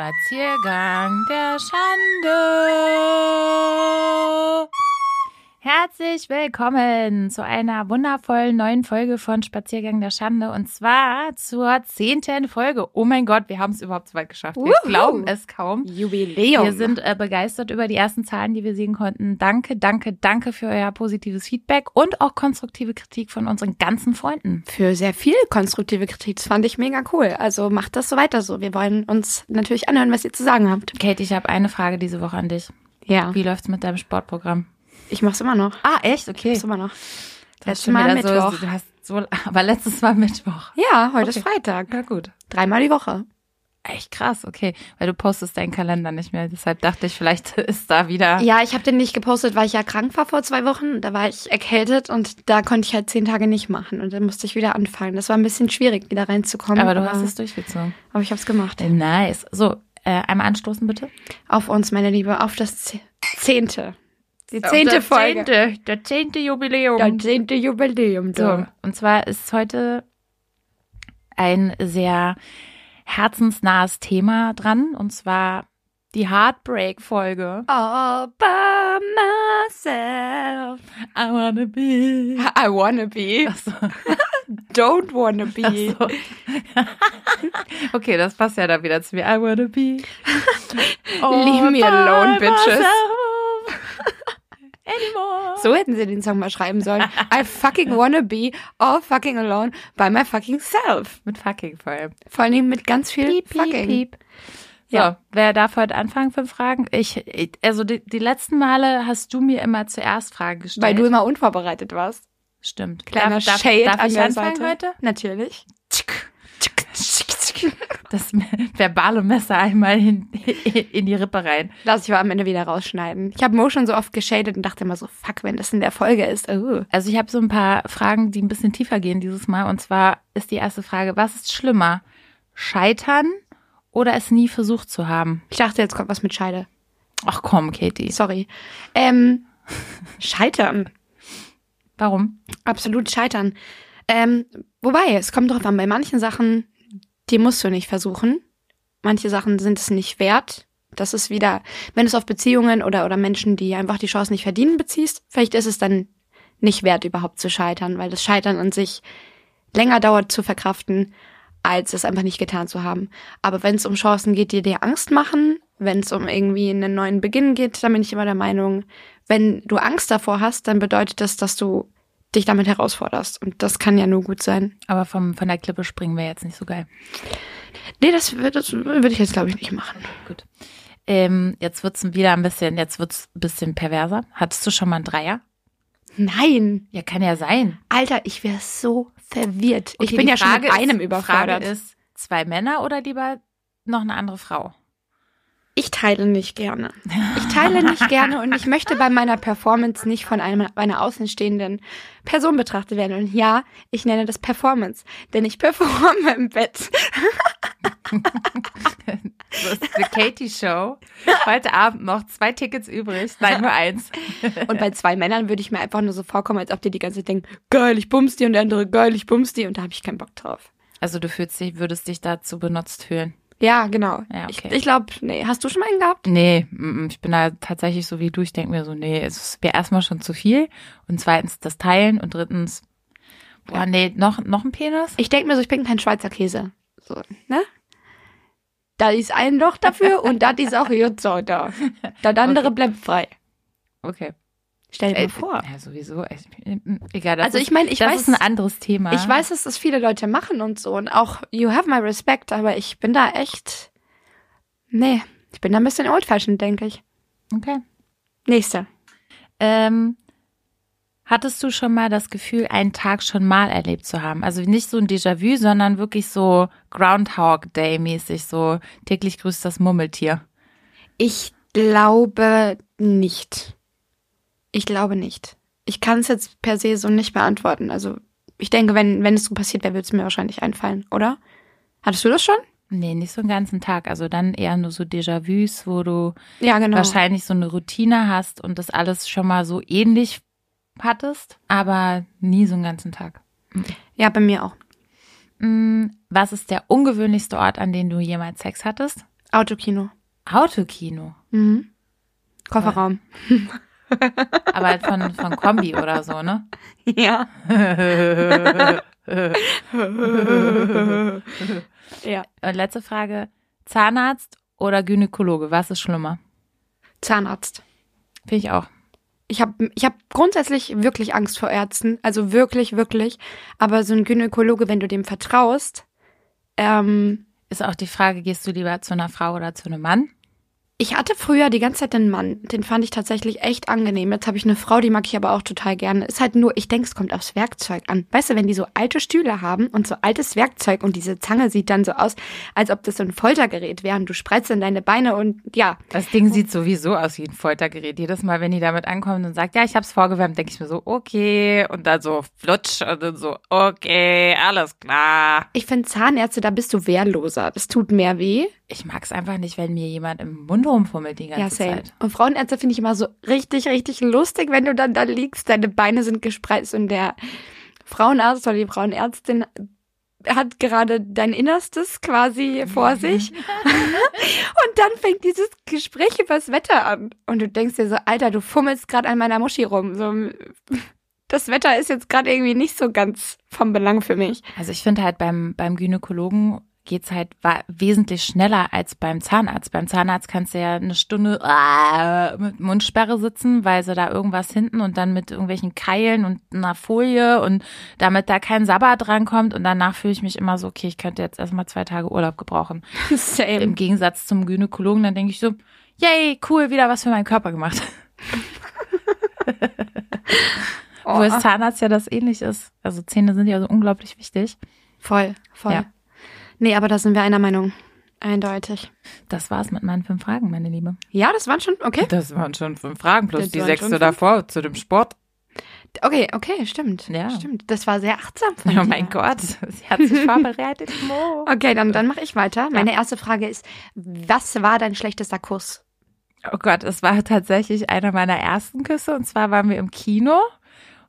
Spaziergang der Schande. Herzlich willkommen zu einer wundervollen neuen Folge von Spaziergang der Schande und zwar zur zehnten Folge. Oh mein Gott, wir haben es überhaupt so weit geschafft. Wir Wuhu. glauben es kaum. Jubiläum. Wir sind äh, begeistert über die ersten Zahlen, die wir sehen konnten. Danke, danke, danke für euer positives Feedback und auch konstruktive Kritik von unseren ganzen Freunden. für sehr viel konstruktive Kritik. Das fand ich mega cool. Also macht das so weiter so. Wir wollen uns natürlich anhören, was ihr zu sagen habt. Kate, ich habe eine Frage diese Woche an dich. Ja. Wie läuft's mit deinem Sportprogramm? Ich mach's immer noch. Ah, echt? Okay. Mach's immer noch. Letztes Mal wieder so, Mittwoch. du hast so, aber letztes Mal Mittwoch. Ja, heute Okay. ist Freitag. Ja, gut. Dreimal die Woche. Echt krass, okay. Weil du postest deinen Kalender nicht mehr. Deshalb dachte ich, vielleicht ist da wieder. Ja, ich habe den nicht gepostet, weil ich ja krank war vor zwei Wochen. Da war ich erkältet und da konnte ich halt zehn Tage nicht machen. Und dann musste ich wieder anfangen. Das war ein bisschen schwierig, wieder reinzukommen. aber du hast es durchgezogen. Aber ich habe es gemacht. Nice. So, äh, einmal anstoßen bitte. Auf uns, meine Liebe, auf das Ze- Zehnte. Die zehnte der Folge. Zehnte, der zehnte Jubiläum. Das zehnte Jubiläum. so, du. und zwar ist heute ein sehr herzensnahes Thema dran. Und zwar die Heartbreak-Folge. All by myself. I wanna be. I wanna be. Achso. Don't wanna be. Ach so. okay, das passt ja da wieder zu mir. I wanna be. Leave me alone, bitches. myself Anymore. So hätten sie den Song mal schreiben sollen. I fucking wanna be all fucking alone by my fucking self. Mit fucking vor allem. Vor allem mit ganz viel fucking. So, Ja. wer darf heute anfangen für Fragen? Ich, ich- also die, die letzten Male hast du mir immer zuerst Fragen gestellt. Weil du immer unvorbereitet warst. Stimmt. Kleiner darf, darf, Shade darf an ich anfangen Seite. heute? Natürlich. Das verbale Messer einmal in, in die Rippe rein. Lass ich aber am Ende wieder rausschneiden. Ich habe Mo schon so oft geschadet und dachte immer so, fuck, wenn das in der Folge ist. Oh. Also ich habe so ein paar Fragen, die ein bisschen tiefer gehen dieses Mal. Und zwar ist die erste Frage, was ist schlimmer? Scheitern oder es nie versucht zu haben? Ich dachte, jetzt kommt was mit Scheide. Ach komm, Katie. Sorry. Ähm, scheitern. Warum? Absolut scheitern. Ähm, wobei, es kommt drauf an, bei manchen Sachen, die musst du nicht versuchen. Manche Sachen sind es nicht wert. Das ist wieder, wenn du es auf Beziehungen oder, oder Menschen, die einfach die Chance nicht verdienen, beziehst, vielleicht ist es dann nicht wert, überhaupt zu scheitern, weil das Scheitern an sich länger dauert zu verkraften, als es einfach nicht getan zu haben. Aber wenn es um Chancen geht, die dir Angst machen, wenn es um irgendwie einen neuen Beginn geht, dann bin ich immer der Meinung, wenn du Angst davor hast, dann bedeutet das, dass du dich damit herausforderst. Und das kann ja nur gut sein. Aber vom, von der Klippe springen wir jetzt nicht so geil. Nee, das, das würde ich jetzt, glaube ich, nicht machen. Gut. Ähm, jetzt wird's wieder ein bisschen, jetzt wird's ein bisschen perverser. Hattest du schon mal einen Dreier? Nein. Ja, kann ja sein. Alter, ich wäre so verwirrt. ich Okay, bin die ja schon Frage mit einem ist, überfordert. Frage ist, zwei Männer oder lieber noch eine andere Frau? Ich teile nicht gerne. Ich teile nicht gerne und ich möchte bei meiner Performance nicht von einem, einer außenstehenden Person betrachtet werden. Und ja, ich nenne das Performance, denn ich performe im Bett. Das ist die Katie Show. Heute Abend noch zwei Tickets übrig. Nein, nur eins. Und bei zwei Männern würde ich mir einfach nur so vorkommen, als ob die die ganze Zeit denken, geil, ich bums die und der andere, geil, ich bums die und da habe ich keinen Bock drauf. Also du fühlst dich, würdest dich dazu benutzt fühlen. Ja, genau. Ja, okay. Ich, ich glaube, nee. Hast du schon mal einen gehabt? Nee, mm, ich bin da tatsächlich so wie du. Ich denke mir so, nee, es wäre erstmal schon zu viel. Und zweitens das Teilen und drittens, boah, nee, noch, noch ein Penis? Ich denke mir so, ich bin kein Schweizer Käse. So, ne? Da ist ein Loch dafür und das ist auch jetzt so da. Das andere Okay. bleibt frei. Okay. Stell dir Ey, mal vor. Ja, sowieso. Ich, egal, das Also ich meine, ich das weiß, ist ein anderes Thema. ich weiß, dass das viele Leute machen und so und auch you have my respect, aber ich bin da echt, nee, ich bin da ein bisschen old-fashioned, denke ich. Okay. Nächste. Ähm, hattest du schon mal das Gefühl, einen Tag schon mal erlebt zu haben? Also nicht so ein Déjà-vu, sondern wirklich so Groundhog Day-mäßig, so täglich grüßt das Murmeltier. Ich glaube nicht. Ich glaube nicht. Ich kann es jetzt per se so nicht beantworten. Also ich denke, wenn, wenn es so passiert wäre, würde es mir wahrscheinlich einfallen, oder? Hattest du das schon? Nee, nicht so einen ganzen Tag. Also dann eher nur so Déjà-vus, wo du Ja, genau. wahrscheinlich so eine Routine hast und das alles schon mal so ähnlich hattest, aber nie so einen ganzen Tag. Ja, bei mir auch. Mm, Was ist der ungewöhnlichste Ort, an dem du jemals Sex hattest? Autokino. Autokino. Mhm. Kofferraum. Aber halt von, von Kombi oder so, ne? Ja. ja. Und letzte Frage. Zahnarzt oder Gynäkologe? Was ist schlimmer? Zahnarzt. Finde ich auch. Ich habe ich hab grundsätzlich wirklich Angst vor Ärzten. Also wirklich, wirklich. Aber so ein Gynäkologe, wenn du dem vertraust, ähm, Ist auch die Frage, gehst du lieber zu einer Frau oder zu einem Mann? Ich hatte früher die ganze Zeit einen Mann. Den fand ich tatsächlich echt angenehm. Jetzt habe ich eine Frau, die mag ich aber auch total gerne. Ist halt nur, ich denke, es kommt aufs Werkzeug an. Weißt du, wenn die so alte Stühle haben und so altes Werkzeug und diese Zange sieht dann so aus, als ob das so ein Foltergerät wäre und du spreizt in deine Beine und ja. Das Ding sieht sowieso aus wie ein Foltergerät. Jedes Mal, wenn die damit ankommt und sagt, ja, ich hab's vorgewärmt, denke ich mir so, okay. Und dann so flutsch und dann so, okay, alles klar. Ich finde Zahnärzte, da bist du wehrloser. Das tut mehr weh. Ich mag's einfach nicht, wenn mir jemand im Mund rumfummelt die ganze Ja, same. Zeit. Und Frauenärzte finde ich immer so richtig, richtig lustig, wenn du dann da liegst, deine Beine sind gespreizt und der Frauenarzt oder die Frauenärztin hat gerade dein Innerstes quasi vor sich. und dann fängt dieses Gespräch über das Wetter an. Und du denkst dir so, Alter, du fummelst gerade an meiner Muschi rum. So, das Wetter ist jetzt gerade irgendwie nicht so ganz vom Belang für mich. Also ich finde halt beim, beim Gynäkologen geht's halt wa- wesentlich schneller als beim Zahnarzt. Beim Zahnarzt kannst du ja eine Stunde äh, mit Mundsperre sitzen, weil sie da irgendwas hinten und dann mit irgendwelchen Keilen und einer Folie und damit da kein Sabbat drankommt und danach fühle ich mich immer so, okay, ich könnte jetzt erstmal zwei Tage Urlaub gebrauchen. Same. Im Gegensatz zum Gynäkologen, dann denke ich so, yay, cool, wieder was für meinen Körper gemacht. Oh, Wo es Zahnarzt ja das ähnlich ist. Also Zähne sind ja so unglaublich wichtig. voll, voll. Ja. Nee, aber da sind wir einer Meinung. Eindeutig. Das war's mit meinen fünf Fragen, meine Liebe. Ja, das waren schon, okay. Das waren schon fünf Fragen plus Das die sechste davor zu dem Sport. Okay, okay, stimmt. Ja. Stimmt. Das war sehr achtsam von Oh dir. mein Gott, sie hat sich vorbereitet. Mo. Okay, dann, dann mache ich weiter. Meine erste Frage ist, was war dein schlechtester Kuss? Oh Gott, es war tatsächlich einer meiner ersten Küsse und zwar waren wir im Kino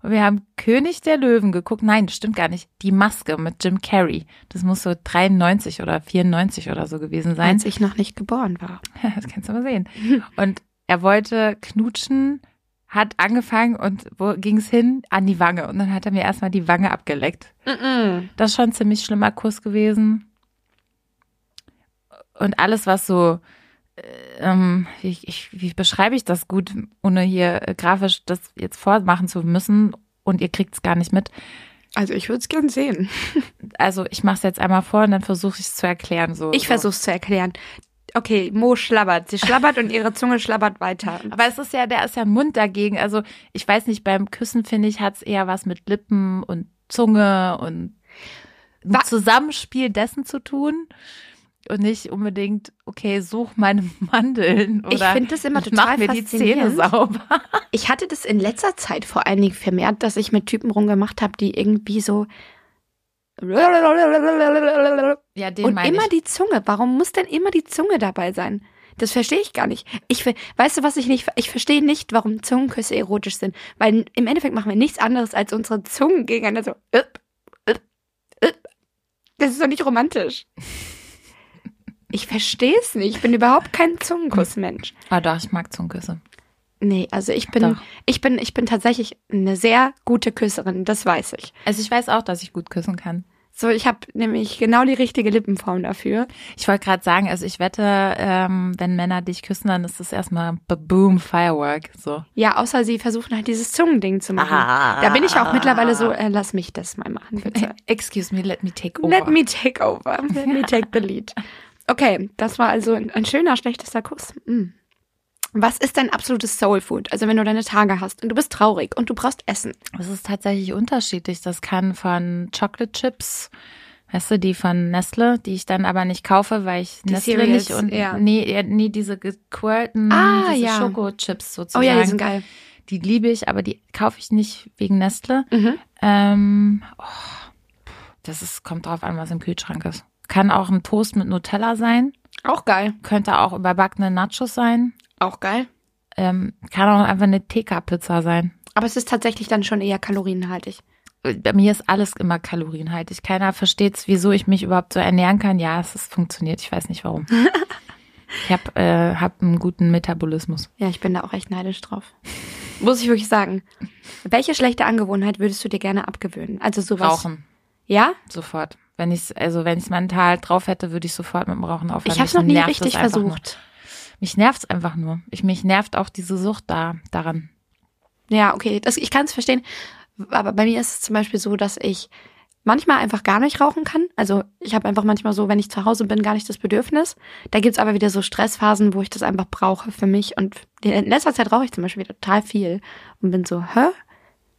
und wir haben König der Löwen geguckt. Nein, das stimmt gar nicht. Die Maske mit Jim Carrey. Das muss so 93 oder 94 oder so gewesen sein. Als ich noch nicht geboren war. Das kannst du mal sehen. Und er wollte knutschen, hat angefangen und wo ging's hin? An die Wange. Und dann hat er mir erstmal die Wange abgeleckt. Das ist schon ein ziemlich schlimmer Kuss gewesen. Und alles, was so, ähm, wie, ich, wie beschreibe ich das gut, ohne hier äh, grafisch das jetzt vormachen zu müssen und ihr kriegt's gar nicht mit. Also ich würde es gern sehen. Also ich mache es jetzt einmal vor und dann versuche ich es zu erklären. So, Ich so. versuche es zu erklären. Okay, Mo schlabbert. Sie schlabbert und ihre Zunge schlabbert weiter. Aber es ist ja, der ist ja ein Mund dagegen. Also ich weiß nicht, beim Küssen finde ich, hat's eher was mit Lippen und Zunge und Wa- Zusammenspiel dessen zu tun. Und nicht unbedingt, okay, such meine Mandeln oder Ich finde das immer mach total mir die Zähne sauber. Ich hatte das in letzter Zeit vor allen Dingen vermehrt, dass ich mit Typen rumgemacht habe, die irgendwie so Ja, den und immer ich. die Zunge. Warum muss denn immer die Zunge dabei sein? Das verstehe ich gar nicht. Ich weißt du, was ich nicht, ich verstehe nicht, warum Zungenküsse erotisch sind, weil im Endeffekt machen wir nichts anderes als unsere Zungen gegeneinander so. Üpp, üpp, üpp. Das ist doch nicht romantisch. Ich verstehe es nicht. Ich bin überhaupt kein Zungenkussmensch. Ah doch, ich mag Zungenküsse. Nee, also ich bin, Doch. ich bin, ich bin tatsächlich eine sehr gute Küsserin, das weiß ich. Also ich weiß auch, dass ich gut küssen kann. So, ich habe nämlich genau die richtige Lippenform dafür. Ich wollte gerade sagen, also ich wette, ähm, wenn Männer dich küssen, dann ist das erstmal Boom Firework. So. Ja, außer sie versuchen halt dieses Zungending zu machen. Ah. Da bin ich auch mittlerweile so, äh, lass mich das mal machen, bitte. Excuse me, let me take over. Let me take over. Let me take the lead. Okay, das war also ein, ein schöner, schlechtester Kuss. Mm. Was ist dein absolutes Soul Food? Also wenn du deine Tage hast und du bist traurig und du brauchst Essen. Es ist tatsächlich unterschiedlich. Das kann von Chocolate Chips, weißt du, die von Nestle, die ich dann aber nicht kaufe, weil ich Die Nestle Cereals, nicht und ja. nee, nee, diese gequirlten, Ah, diese ja. Schokochips Oh sozusagen. ja, die sind geil. Die liebe ich, aber die kaufe ich nicht wegen Nestle. Mhm. Ähm, oh, das ist, kommt drauf an, was im Kühlschrank ist. Kann auch ein Toast mit Nutella sein, Auch geil. könnte auch überbackene Nachos sein, Auch geil. ähm, kann auch einfach eine TK-Pizza sein. Aber es ist tatsächlich dann schon eher kalorienhaltig. bei mir ist alles immer kalorienhaltig. Keiner versteht wieso ich mich überhaupt so ernähren kann. Ja, es ist, funktioniert. Ich weiß nicht warum. Ich habe äh, hab einen guten Metabolismus. Ja, ich bin da auch echt neidisch drauf. Muss ich wirklich sagen. Welche schlechte Angewohnheit würdest du dir gerne abgewöhnen? Also sowas. Rauchen, Ja? sofort. Wenn ich also wenn ich mental drauf hätte, würde ich sofort mit dem Rauchen aufhören. Ich habe es noch nie richtig einfach nur. versucht. Mich nervt's einfach nur. Ich, mich nervt auch diese Sucht da daran. Ja, okay, das, ich kann es verstehen. Aber bei mir ist es zum Beispiel so, dass ich manchmal einfach gar nicht rauchen kann. Also ich habe einfach manchmal so, wenn ich zu Hause bin, gar nicht das Bedürfnis. Da gibt's aber wieder so Stressphasen, wo ich das einfach brauche für mich. Und in letzter Zeit rauche ich zum Beispiel wieder total viel und bin so, hä?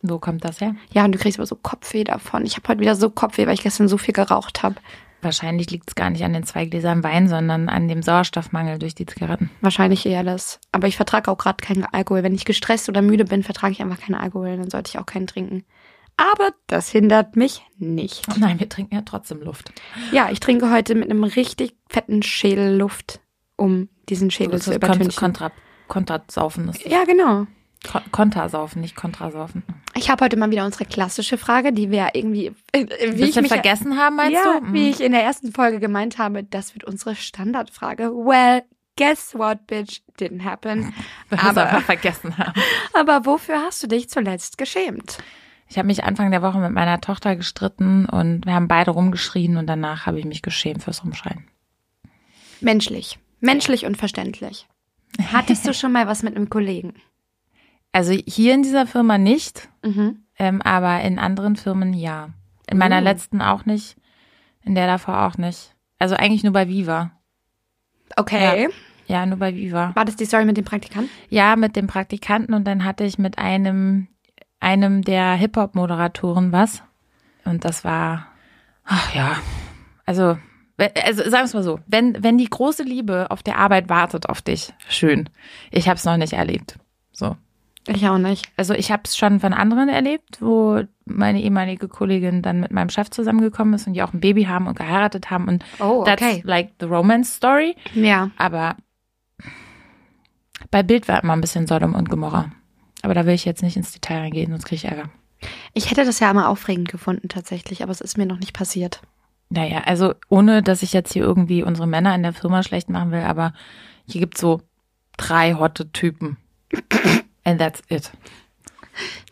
Wo kommt das her? Ja, und du kriegst aber so Kopfweh davon. Ich habe heute wieder so Kopfweh, weil ich gestern so viel geraucht habe. Wahrscheinlich liegt's gar nicht an den zwei Gläsern Wein, sondern an dem Sauerstoffmangel durch die Zigaretten. Wahrscheinlich eher das. Aber ich vertrage auch gerade keinen Alkohol. Wenn ich gestresst oder müde bin, vertrage ich einfach keinen Alkohol. Dann sollte ich auch keinen trinken. Aber das hindert mich nicht. Oh nein, wir trinken ja trotzdem Luft. Ja, ich trinke heute mit einem richtig fetten Schädel Luft, um diesen Schädel Das zu übertünchen. kontra, Kontrasaufen ist ja, genau. Ko- Kontersaufen, nicht Kontrasaufen. Ich habe heute mal wieder unsere klassische Frage, die wir irgendwie, äh, wie ich mich vergessen haben, meinst ja, du? wie Mhm. ich in der ersten Folge gemeint habe, das wird unsere Standardfrage. Well, guess what, bitch, didn't happen. Es aber- einfach vergessen haben. Aber wofür hast du dich zuletzt geschämt? Ich habe mich Anfang der Woche mit meiner Tochter gestritten und wir haben beide rumgeschrien und danach habe ich mich geschämt fürs Rumschreien. Menschlich. Menschlich und verständlich. Hattest du schon mal was mit einem Kollegen? Also hier in dieser Firma nicht, Mhm. ähm, aber in anderen Firmen ja. In meiner Uh. letzten auch nicht, in der davor auch nicht. Also eigentlich nur bei Viva. Okay. Ja, nur bei Viva. War das die Story mit dem Praktikanten? Ja, mit dem Praktikanten und dann hatte ich mit einem, einem der Hip-Hop-Moderatoren was. Und das war, ach ja, also, also sagen wir es mal so, wenn, wenn die große Liebe auf der Arbeit wartet auf dich, schön. Ich habe es noch nicht erlebt. So. Ich auch nicht. Also ich habe es schon von anderen erlebt, wo meine ehemalige Kollegin dann mit meinem Chef zusammengekommen ist und die auch ein Baby haben und geheiratet haben und Oh, that's okay. like the romance story. Ja. Aber bei Bild war immer ein bisschen Sodom und Gomorra. Aber da will ich jetzt nicht ins Detail reingehen, sonst kriege ich Ärger. Ich hätte das ja immer aufregend gefunden tatsächlich, aber es ist mir noch nicht passiert. Naja, also ohne, dass ich jetzt hier irgendwie unsere Männer in der Firma schlecht machen will, aber hier gibt's so drei hotte Typen. And that's it.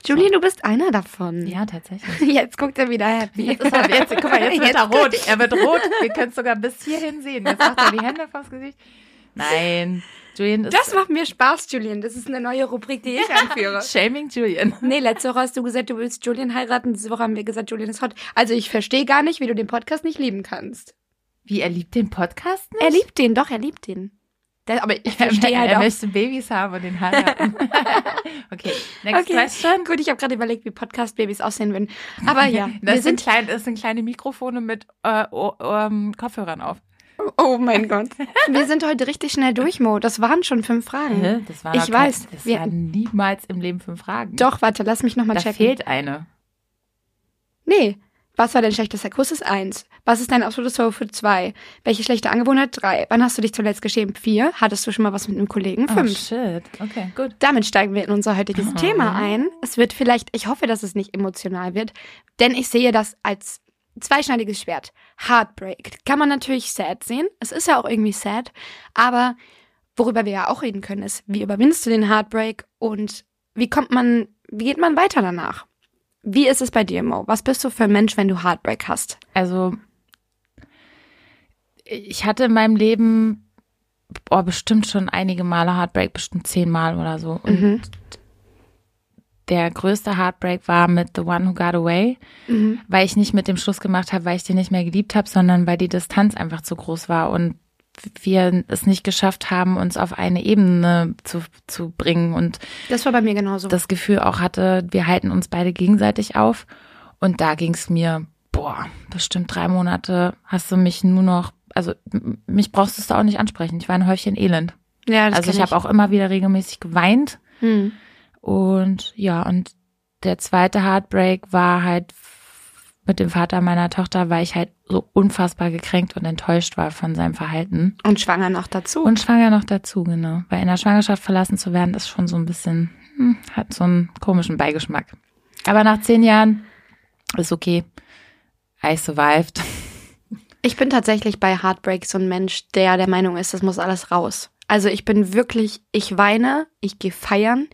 Julie, du bist einer davon. Ja, tatsächlich. Jetzt guckt er wieder happy. Jetzt, ist er, jetzt, guck mal, jetzt wird er rot. Er wird rot. Wir können es sogar bis hierhin sehen. Jetzt macht er die Hände vors Gesicht. Nein, Julian ist Das macht mir Spaß, Julian. Das ist eine neue Rubrik, die ich einführe. Shaming Julian. Nee, letzte Woche hast du gesagt, du willst Julian heiraten. Diese Woche haben wir gesagt, Julian ist hot. Also ich verstehe gar nicht, wie du den Podcast nicht lieben kannst. Wie, er liebt den Podcast nicht? Er liebt den, doch, er liebt den. Der, aber ich verstehe er, halt er auch. möchte Babys haben und den heiraten. okay, next Okay, question. gut, ich habe gerade überlegt, wie Podcast-Babys aussehen würden. Aber ja, Das wir sind, sind... klein, das sind kleine Mikrofone mit äh, oh, Kopfhörern auf. Oh mein Gott. Wir sind heute richtig schnell durch, Mo. Das waren schon fünf Fragen. Das war Ich weiß, Das wir- war niemals im Leben fünf Fragen. Doch, warte, lass mich nochmal da checken. fehlt eine. Nee. Was war dein schlechtester Kuss? Ist eins. Was ist dein absolutes Food? Zwei. Welche schlechte Angewohnheit? Drei. Wann hast du dich zuletzt geschämt? Vier. Hattest du schon mal was mit einem Kollegen? Oh, Fünf. shit. Okay, gut. Damit steigen wir in unser heutiges Mhm. Thema ein. Es wird vielleicht, ich hoffe, dass es nicht emotional wird, denn ich sehe das als zweischneidiges Schwert. Heartbreak. Kann man natürlich sad sehen. Es ist ja auch irgendwie sad. Aber worüber wir ja auch reden können, ist, wie überwindest du den Heartbreak und wie kommt man, wie geht man weiter danach? Wie ist es bei dir, Mo? Was bist du für ein Mensch, wenn du Heartbreak hast? Also, ich hatte in meinem Leben oh, bestimmt schon einige Male Heartbreak, bestimmt zehnmal oder so. Und Mhm. der größte Heartbreak war mit The One Who Got Away, Mhm. weil ich nicht mit dem Schluss gemacht habe, weil ich den nicht mehr geliebt habe, sondern weil die Distanz einfach zu groß war und wir es nicht geschafft haben, uns auf eine Ebene zu, zu bringen und Das war bei mir genauso. das Gefühl auch hatte, wir halten uns beide gegenseitig auf. Und da ging es mir, boah, bestimmt drei Monate hast du mich nur noch, also mich brauchst du es da auch nicht ansprechen. Ich war ein Häufchen Elend. ja, das also ich kenn habe auch immer wieder regelmäßig geweint. Hm. Und ja, und der zweite Heartbreak war halt mit dem Vater meiner Tochter, weil ich halt so unfassbar gekränkt und enttäuscht war von seinem Verhalten. Und schwanger noch dazu. Und schwanger noch dazu, genau. Weil in der Schwangerschaft verlassen zu werden, ist schon so ein bisschen, hm, hat so einen komischen Beigeschmack. Aber nach zehn Jahren ist okay. I survived. Ich bin tatsächlich bei Heartbreak so ein Mensch, der der Meinung ist, das muss alles raus. Also ich bin wirklich, ich weine, ich gehe feiern,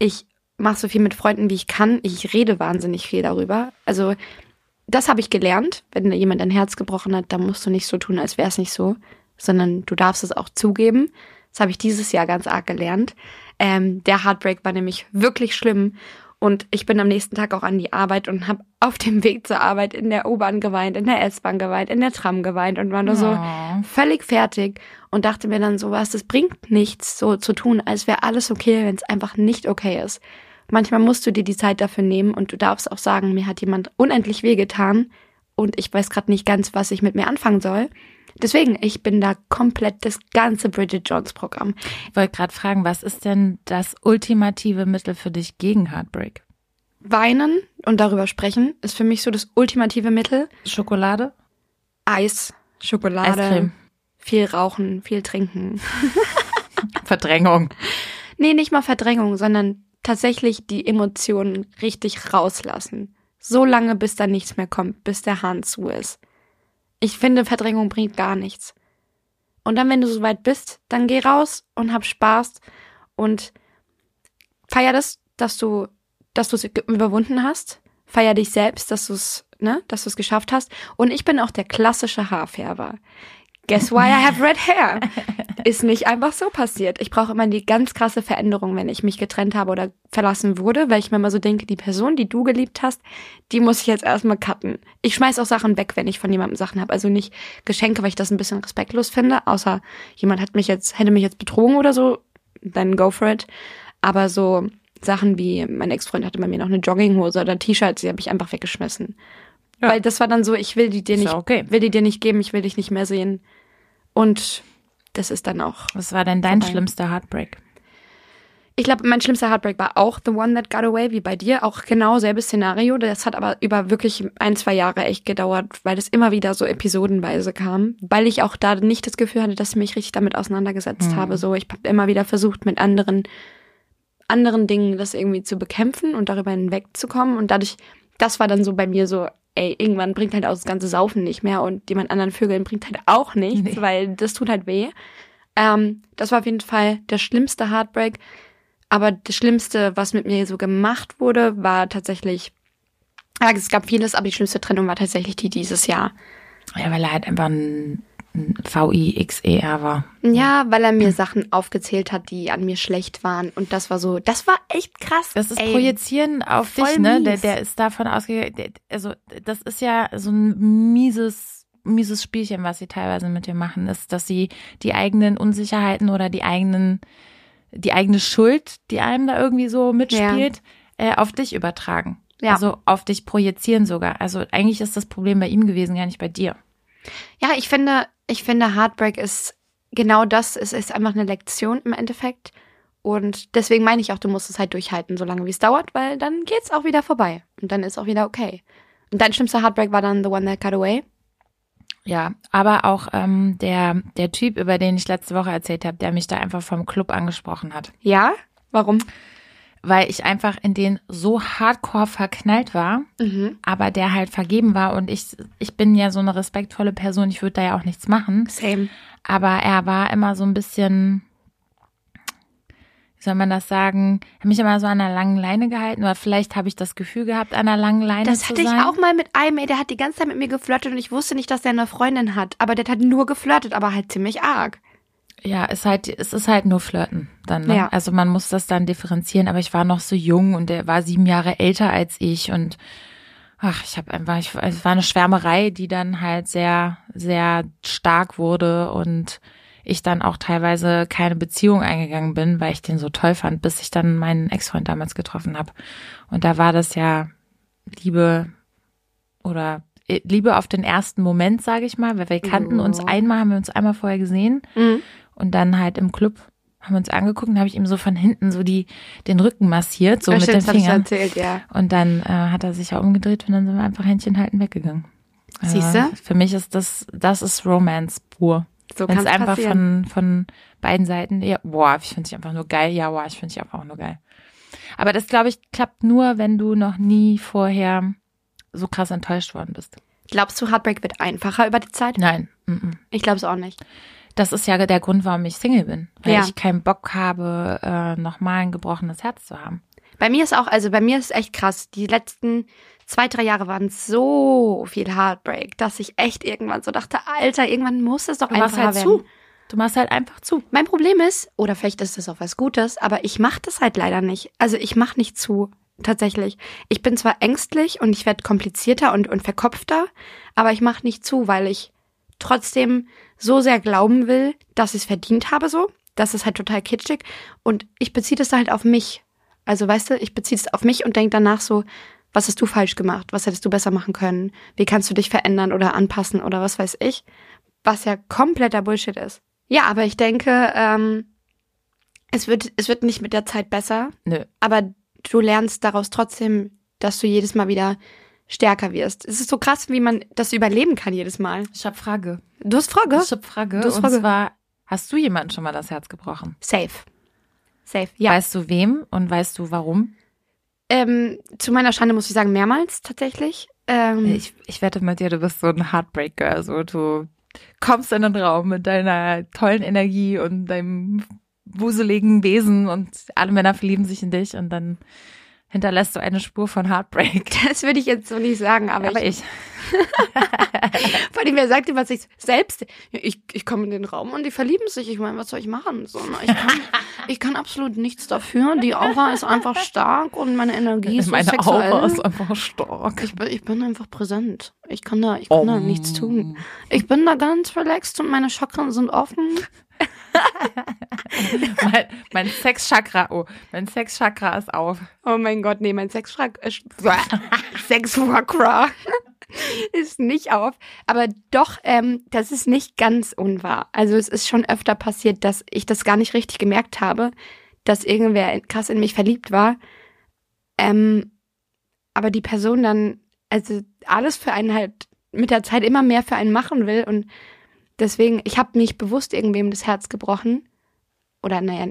ich mache so viel mit Freunden, wie ich kann, ich rede wahnsinnig viel darüber. Also das habe ich gelernt. Wenn jemand ein Herz gebrochen hat, dann musst du nicht so tun, als wäre es nicht so, sondern du darfst es auch zugeben. Das habe ich dieses Jahr ganz arg gelernt. Ähm, der Heartbreak war nämlich wirklich schlimm. Und ich bin am nächsten Tag auch an die Arbeit und habe auf dem Weg zur Arbeit in der U-Bahn geweint, in der S-Bahn geweint, in der Tram geweint und war nur so Oh. völlig fertig und dachte mir dann so was, das bringt nichts, so zu tun, als wäre alles okay, wenn es einfach nicht okay ist. Manchmal musst du dir die Zeit dafür nehmen und du darfst auch sagen, mir hat jemand unendlich wehgetan und ich weiß gerade nicht ganz, was ich mit mir anfangen soll. Deswegen, ich bin da komplett das ganze Bridget Jones Programm. Ich wollte gerade fragen, was ist denn das ultimative Mittel für dich gegen Heartbreak? Weinen und darüber sprechen ist für mich so das ultimative Mittel. Schokolade? Eis, Schokolade, Eiscreme. viel rauchen, viel trinken. Verdrängung. Nee, nicht mal Verdrängung, sondern tatsächlich die Emotionen richtig rauslassen. So lange, bis da nichts mehr kommt, bis der Hahn zu ist. Ich finde, Verdrängung bringt gar nichts. Und dann, wenn du soweit bist, dann geh raus und hab Spaß und feier das, dass du, dass du es überwunden hast. Feier dich selbst, dass du es, ne, dass du es geschafft hast. Und ich bin auch der klassische Haarfärber. Guess why I have red hair? Ist nicht einfach so passiert. Ich brauche immer die ganz krasse Veränderung, wenn ich mich getrennt habe oder verlassen wurde, weil ich mir immer so denke, die Person, die du geliebt hast, die muss ich jetzt erstmal cutten. Ich schmeiß auch Sachen weg, wenn ich von jemandem Sachen habe. Also nicht Geschenke, weil ich das ein bisschen respektlos finde, außer jemand hat mich jetzt, hätte mich jetzt betrogen oder so, dann go for it. Aber so Sachen wie, mein Ex-Freund hatte bei mir noch eine Jogginghose oder T-Shirts, die habe ich einfach weggeschmissen. Ja. Weil das war dann so, ich will die dir Ist nicht, okay. will die dir nicht geben, ich will dich nicht mehr sehen. Und das ist dann auch. Was war denn dein Vorbei. schlimmster Heartbreak? Ich glaube, mein schlimmster Heartbreak war auch The One That Got Away, wie bei dir. Auch genau selbes Szenario. Das hat aber über wirklich ein, zwei Jahre echt gedauert, weil es immer wieder so episodenweise kam. Weil ich auch da nicht das Gefühl hatte, dass ich mich richtig damit auseinandergesetzt Hm. habe. So, ich habe immer wieder versucht, mit anderen, anderen Dingen das irgendwie zu bekämpfen und darüber hinwegzukommen. Und dadurch, das war dann so bei mir so, ey, irgendwann bringt halt auch das ganze Saufen nicht mehr und jemand anderen Vögeln bringt halt auch nichts, Nee. weil das tut halt weh. Ähm, das war auf jeden Fall der schlimmste Heartbreak. Aber das Schlimmste, was mit mir so gemacht wurde, war tatsächlich, es gab vieles, aber die schlimmste Trennung war tatsächlich die dieses Jahr. Ja, weil er halt einfach ein, ein VIXER war. Ja, weil er mir Sachen aufgezählt hat, die an mir schlecht waren. Und das war so, das war echt krass. Das ist ey. Projizieren auf voll dich, ne? Der, der ist davon ausgegangen, also das ist ja so ein mieses, mieses Spielchen, was sie teilweise mit dir machen, ist, dass sie die eigenen Unsicherheiten oder die eigenen, die eigene Schuld, die einem da irgendwie so mitspielt, äh, auf dich übertragen. Ja. Also auf dich projizieren sogar. Also eigentlich ist das Problem bei ihm gewesen, gar nicht bei dir. Ja, ich finde, ich finde, Heartbreak ist genau das. Es ist einfach eine Lektion im Endeffekt. Und deswegen meine ich auch, du musst es halt durchhalten, solange wie es dauert, weil dann geht's auch wieder vorbei. Und dann ist auch wieder okay. Und dein schlimmster Heartbreak war dann The One That Got Away. Ja, aber auch ähm, der, der Typ, über den ich letzte Woche erzählt habe, der mich da einfach vom Club angesprochen hat. Ja? Warum? Weil ich einfach in den so hardcore verknallt war, Mhm. aber der halt vergeben war und ich, ich bin ja so eine respektvolle Person, ich würde da ja auch nichts machen. Same. Aber er war immer so ein bisschen, wie soll man das sagen, hat mich immer so an einer langen Leine gehalten oder vielleicht habe ich das Gefühl gehabt, an einer langen Leine Das zu hatte ich sein. auch mal mit einem, ey, der hat die ganze Zeit mit mir geflirtet und ich wusste nicht, dass der eine Freundin hat. Aber der hat nur geflirtet, aber halt ziemlich arg. Ja, ist halt, es ist halt nur Flirten dann. Ne? Ja. Also man muss das dann differenzieren, aber ich war noch so jung und der war sieben Jahre älter als ich und ach, ich habe einfach, ich, es war eine Schwärmerei, die dann halt sehr, sehr stark wurde und ich dann auch teilweise keine Beziehung eingegangen bin, weil ich den so toll fand, bis ich dann meinen Ex-Freund damals getroffen habe. Und da war das ja Liebe oder äh, Liebe auf den ersten Moment, sage ich mal, weil wir kannten uns Oh. einmal, haben wir uns einmal vorher gesehen Mhm. Und dann halt im Club haben wir uns angeguckt und habe ich ihm so von hinten so die den Rücken massiert, so Ja, mit den Fingern. erzählt, ja. Und dann äh, hat er sich ja umgedreht und dann sind wir einfach Händchen halten weggegangen. Also, Siehste? Für mich ist das, das ist Romance pur. So Wenn es einfach passieren. von, von beiden Seiten, ja, boah, ich finde dich einfach nur geil, ja, boah, ich finde dich einfach auch nur geil. Aber das, glaube ich, klappt nur, wenn du noch nie vorher so krass enttäuscht worden bist. Glaubst du, Heartbreak wird einfacher über die Zeit? Nein. mm, mm. Ich glaube es auch nicht. Das ist ja der Grund, warum ich Single bin. Weil Ja. ich keinen Bock habe, äh, nochmal ein gebrochenes Herz zu haben. Bei mir ist auch, also bei mir ist echt krass. Die letzten zwei, drei Jahre waren so viel Heartbreak, dass ich echt irgendwann so dachte, Alter, irgendwann muss es doch Du machst einfacher halt werden. zu. Du machst halt einfach zu. Mein Problem ist, oder vielleicht ist das auch was Gutes, aber ich mache das halt leider nicht. Also ich mache nicht zu, tatsächlich. Ich bin zwar ängstlich und ich werde komplizierter und, und verkopfter, aber ich mache nicht zu, weil ich trotzdem so sehr glauben will, dass ich es verdient habe so. Das ist halt total kitschig. Und ich beziehe das halt auf mich. Also weißt du, ich beziehe es auf mich und denke danach so, was hast du falsch gemacht? Was hättest du besser machen können? Wie kannst du dich verändern oder anpassen oder was weiß ich? Was ja kompletter Bullshit ist. Ja, aber ich denke, ähm, es wird, es wird nicht mit der Zeit besser, Nö. aber du lernst daraus trotzdem, dass du jedes Mal wieder stärker wirst. Es ist so krass, wie man das überleben kann jedes Mal. Ich hab Frage. Du hast Frage? Ich hab Frage. Du hast Und Frage. zwar, hast du jemanden schon mal das Herz gebrochen? Safe. Safe, ja. Weißt du wem und weißt du warum? Ähm, zu meiner Schande muss ich sagen, mehrmals tatsächlich. Ähm, Ich, ich wette mit dir, du bist so ein Heartbreaker. So, du kommst in den Raum mit deiner tollen Energie und deinem wuseligen Wesen und alle Männer verlieben sich in dich und dann hinterlässt du eine Spur von Heartbreak. das würde ich jetzt so nicht sagen, aber, Aber ich, ich, vor allem, wer sagt was ich selbst, ja, ich, ich komme in den Raum und die verlieben sich. Ich meine, was soll ich machen? So, ne? ich, kann, ich kann absolut nichts dafür. Die Aura ist einfach stark und meine Energie ist so meine sexuell. Aura ist einfach stark. Ich bin, ich bin einfach präsent. Ich kann da, ich kann da Om. nichts tun. Ich bin da ganz relaxed und meine Chakren sind offen. mein, mein Sexchakra, oh, mein Sexchakra ist auf. Oh mein Gott, nee, mein Sexchakra, äh, Sexchakra ist nicht auf. Aber doch, ähm, das ist nicht ganz unwahr. Also es ist schon öfter passiert, dass ich das gar nicht richtig gemerkt habe, dass irgendwer krass in mich verliebt war. Ähm, aber die Person dann, also alles für einen halt mit der Zeit immer mehr für einen machen will und deswegen, ich habe nicht bewusst irgendwem das Herz gebrochen. Oder naja,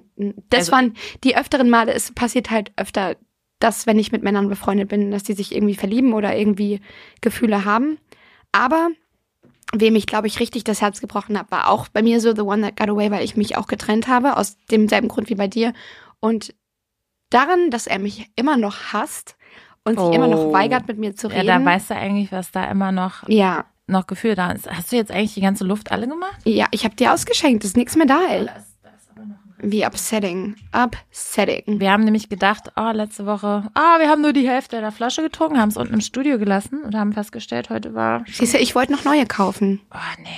das Also- waren die öfteren Male, es passiert halt öfter, dass wenn ich mit Männern befreundet bin, dass die sich irgendwie verlieben oder irgendwie Gefühle haben. Aber wem ich, glaube ich, richtig das Herz gebrochen habe, war auch bei mir so The One That Got Away, weil ich mich auch getrennt habe, aus demselben Grund wie bei dir. Und daran, dass er mich immer noch hasst und sich immer noch Oh. weigert, mit mir zu Ja, reden. da weißt du eigentlich, was da immer noch, ja, noch Gefühl da ist. Hast du jetzt eigentlich die ganze Luft alle gemacht? ja, ich habe dir ausgeschenkt, ist nichts mehr da, ey. Wie upsetting. Upsetting. Wir haben nämlich gedacht, oh, letzte Woche, ah, wir haben nur die Hälfte der Flasche getrunken, haben es unten im Studio gelassen und haben festgestellt, heute war, Siehst du, ich wollte noch neue kaufen. oh, nee.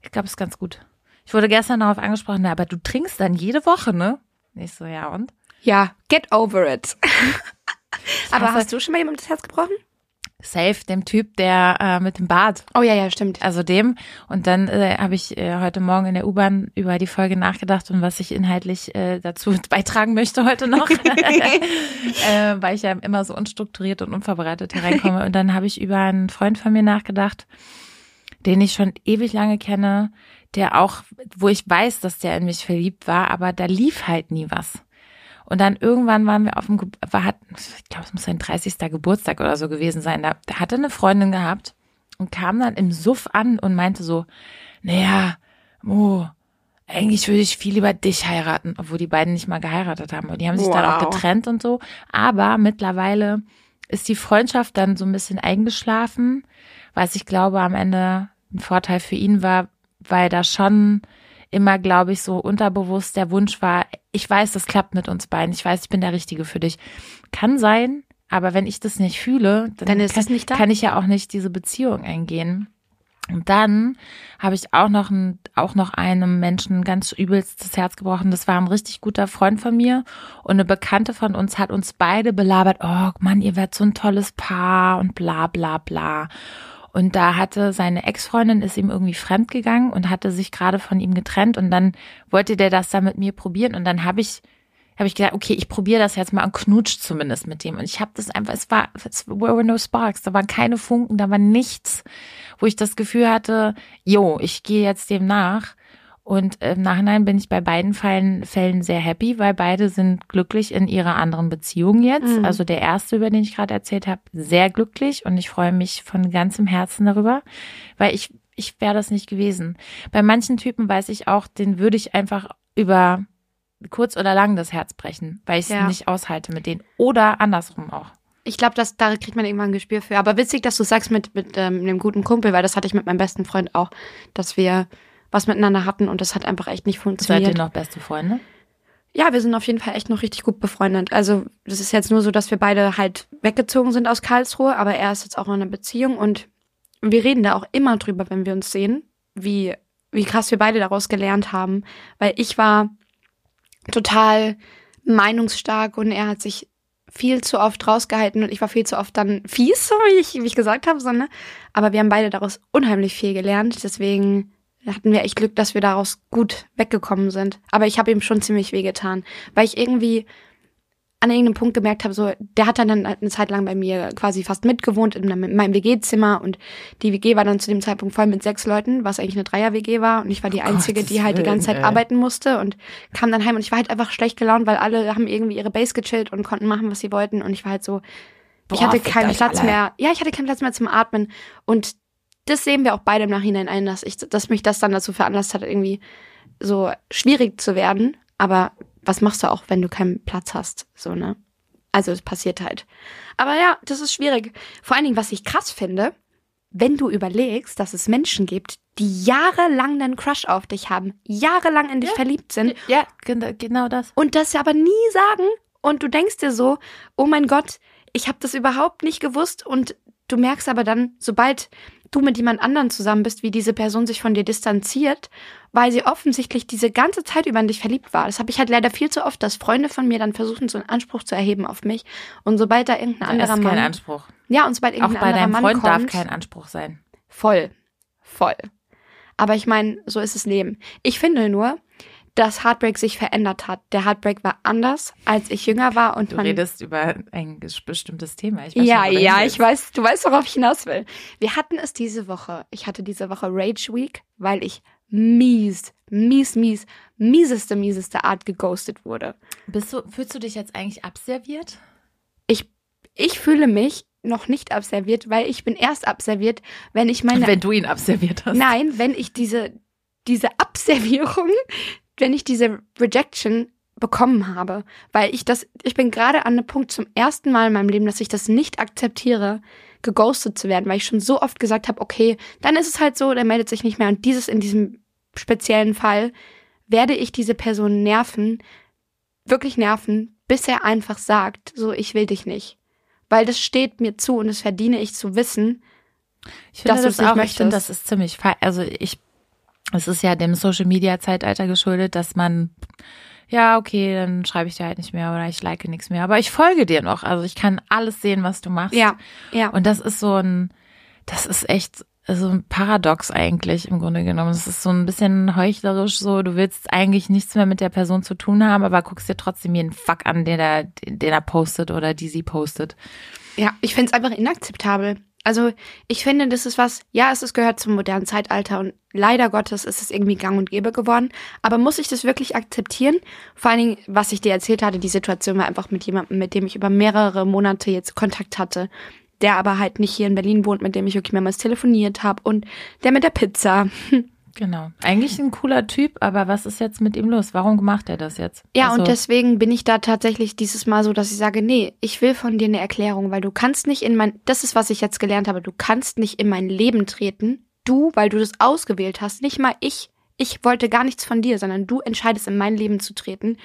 Ich glaube, es ist ganz gut. Ich wurde gestern darauf angesprochen, na, aber du trinkst dann jede Woche, ne? Ich so, ja, und? Ja, get over it. Aber hast du schon mal jemandem das Herz gebrochen? Safe, dem Typ, der äh, mit dem Bart. Oh ja, ja, stimmt. Also dem. Und dann äh, habe ich äh, heute Morgen in der U-Bahn über die Folge nachgedacht und was ich inhaltlich äh, dazu beitragen möchte heute noch. äh, weil ich ja immer so unstrukturiert und unvorbereitet hereinkomme. Und dann habe ich über einen Freund von mir nachgedacht, den ich schon ewig lange kenne, der auch, wo ich weiß, dass der in mich verliebt war, aber da lief halt nie was. Und dann irgendwann waren wir auf dem, Ge- war, hat, ich glaube, es muss sein 30. Geburtstag oder so gewesen sein. Da, da hatte eine Freundin gehabt und kam dann im Suff an und meinte so, naja, Mo, eigentlich würde ich viel lieber dich heiraten, obwohl die beiden nicht mal geheiratet haben. Und die haben sich dann auch Wow. getrennt und so. Aber mittlerweile ist die Freundschaft dann so ein bisschen eingeschlafen, was ich glaube am Ende ein Vorteil für ihn war, weil da schon immer, glaube ich, so unterbewusst der Wunsch war, ich weiß, das klappt mit uns beiden, ich weiß, ich bin der Richtige für dich. Kann sein, aber wenn ich das nicht fühle, dann, Dann ist kann, es nicht da. kann ich ja auch nicht diese Beziehung eingehen. Und dann habe ich auch noch, ein, auch noch einem Menschen ganz übelst das Herz gebrochen. Das war ein richtig guter Freund von mir und eine Bekannte von uns hat uns beide belabert. Oh Mann, ihr werdet so ein tolles Paar und bla bla bla. Und da hatte seine Ex-Freundin ist ihm irgendwie fremd gegangen und hatte sich gerade von ihm getrennt und dann wollte der das da mit mir probieren und dann habe ich habe ich gedacht, okay, ich probiere das jetzt mal und knutsch zumindest mit dem. Und ich habe das einfach, es war, es were no sparks, da waren keine Funken, da war nichts, wo ich das Gefühl hatte, jo, ich gehe jetzt dem nach. Und im Nachhinein bin ich bei beiden Fällen, Fällen sehr happy, weil beide sind glücklich in ihrer anderen Beziehung jetzt. Mhm. Also der erste, über den ich gerade erzählt habe, sehr glücklich und ich freue mich von ganzem Herzen darüber, weil ich, ich wäre das nicht gewesen. Bei manchen Typen weiß ich auch, den würde ich einfach über kurz oder lang das Herz brechen, weil ich es Ja. nicht aushalte mit denen. Oder andersrum auch. Ich glaube, dass da kriegt man irgendwann ein Gespür für. Aber witzig, dass du sagst mit, mit ähm, einem guten Kumpel, weil das hatte ich mit meinem besten Freund auch, dass wir was miteinander hatten und das hat einfach echt nicht Seid funktioniert. ihr noch beste Freunde? Ja, wir sind auf jeden Fall echt noch richtig gut befreundet. Also das ist jetzt nur so, dass wir beide halt weggezogen sind aus Karlsruhe, aber er ist jetzt auch in einer Beziehung und wir reden da auch immer drüber, wenn wir uns sehen, wie, wie krass wir beide daraus gelernt haben. Weil ich war total meinungsstark und er hat sich viel zu oft rausgehalten und ich war viel zu oft dann fies, so wie ich, wie ich gesagt habe. So, ne? Aber wir haben beide daraus unheimlich viel gelernt. Deswegen hatten wir echt Glück, dass wir daraus gut weggekommen sind. Aber ich habe ihm schon ziemlich wehgetan, weil ich irgendwie an irgendeinem Punkt gemerkt habe, so, der hat dann eine Zeit lang bei mir quasi fast mitgewohnt in meinem, in meinem WG-Zimmer und die WG war dann zu dem Zeitpunkt voll mit sechs Leuten, was eigentlich eine Dreier-WG war und ich war die Oh Einzige, Gottes die halt die ganze Zeit ey. arbeiten musste und kam dann heim und ich war halt einfach schlecht gelaunt, weil alle haben irgendwie ihre Base gechillt und konnten machen, was sie wollten und ich war halt so, ich Boah, hatte fickt keinen Platz alle. mehr. Ja, ich hatte keinen Platz mehr zum Atmen und das sehen wir auch beide im Nachhinein ein, dass ich, dass mich das dann dazu veranlasst hat, irgendwie so schwierig zu werden. Aber was machst du auch, wenn du keinen Platz hast? So, ne? Also, es passiert halt. Aber ja, das ist schwierig. Vor allen Dingen, was ich krass finde, wenn du überlegst, dass es Menschen gibt, die jahrelang einen Crush auf dich haben, jahrelang in dich Ja. verliebt sind Ja, gen- genau das. und das aber nie sagen und du denkst dir so, oh mein Gott, ich habe das überhaupt nicht gewusst und du merkst aber dann, sobald du mit jemand anderen zusammen bist, wie diese Person sich von dir distanziert, weil sie offensichtlich diese ganze Zeit über in dich verliebt war. Das habe ich halt leider viel zu oft, dass Freunde von mir dann versuchen, so einen Anspruch zu erheben auf mich und sobald da irgendein Da anderer ist kein Mann, Anspruch. ja und sobald Auch irgendein bei anderer deinem Mann Freund kommt, darf kein Anspruch sein. Voll. Voll. Aber ich meine, so ist das Leben. Ich finde nur, dass Heartbreak sich verändert hat. Der Heartbreak war anders, als ich jünger war und Du man. redest über ein bestimmtes Thema. Ich weiß ja, schon, ja, ich weiß, du weißt, worauf ich hinaus will. Wir hatten es diese Woche. Ich hatte diese Woche Rage Week, weil ich mies, mies, mies, mieseste, mieseste Art geghostet wurde. Bist du, fühlst du dich jetzt eigentlich abserviert? Ich, ich fühle mich noch nicht abserviert, weil ich bin erst abserviert, wenn ich meine Wenn du ihn abserviert hast. Nein, wenn ich diese, diese Abservierung, wenn ich diese Rejection bekommen habe, weil ich das, ich bin gerade an einem Punkt zum ersten Mal in meinem Leben, dass ich das nicht akzeptiere, geghostet zu werden, weil ich schon so oft gesagt habe, okay, dann ist es halt so, der meldet sich nicht mehr und dieses in diesem speziellen Fall werde ich diese Person nerven, wirklich nerven, bis er einfach sagt, so ich will dich nicht, weil das steht mir zu und das verdiene ich zu wissen, Ich finde dass das auch, ich finde, möchtest. das ist ziemlich. Also ich, es ist ja dem Social Media Zeitalter geschuldet, dass man, ja, okay, dann schreibe ich dir halt nicht mehr oder ich like nichts mehr. Aber ich folge dir noch. Also ich kann alles sehen, was du machst. ja, ja. Und das ist so ein, das ist echt so ein Paradox eigentlich im Grunde genommen. Es ist so ein bisschen heuchlerisch so, du willst eigentlich nichts mehr mit der Person zu tun haben, aber guckst dir trotzdem jeden Fuck an, den er, den er postet oder die sie postet. Ja, ich finde es einfach inakzeptabel. Also ich finde, das ist was, ja, es ist, gehört zum modernen Zeitalter und leider Gottes ist es irgendwie gang und gäbe geworden. Aber muss ich das wirklich akzeptieren? Vor allen Dingen, was ich dir erzählt hatte, die Situation war einfach mit jemandem, mit dem ich über mehrere Monate jetzt Kontakt hatte, der aber halt nicht hier in Berlin wohnt, mit dem ich wirklich mehrmals telefoniert habe und der mit der Pizza. Genau. Eigentlich ein cooler Typ, aber was ist jetzt mit ihm los? Warum macht er das jetzt? Ja, Also, und deswegen bin ich da tatsächlich dieses Mal so, dass ich sage, nee, ich will von dir eine Erklärung, weil du kannst nicht in mein, das ist, was ich jetzt gelernt habe, du kannst nicht in mein Leben treten. Du, weil du das ausgewählt hast, nicht mal ich. Ich wollte gar nichts von dir, sondern du entscheidest, in mein Leben zu treten.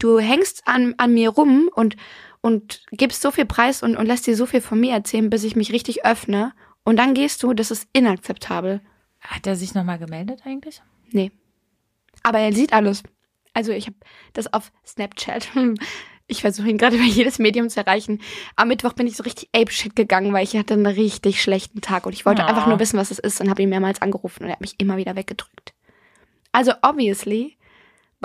Du hängst an, an mir rum und, und gibst so viel Preis und, und lässt dir so viel von mir erzählen, bis ich mich richtig öffne. Und dann gehst du, das ist inakzeptabel. Hat er sich nochmal gemeldet eigentlich? Nee. Aber er sieht alles. Also ich habe das auf Snapchat. Ich versuche ihn gerade über jedes Medium zu erreichen. Am Mittwoch bin ich so richtig apeshit gegangen, weil ich hatte einen richtig schlechten Tag und ich wollte Oh. einfach nur wissen, was es ist und habe ihn mehrmals angerufen und er hat mich immer wieder weggedrückt. Also obviously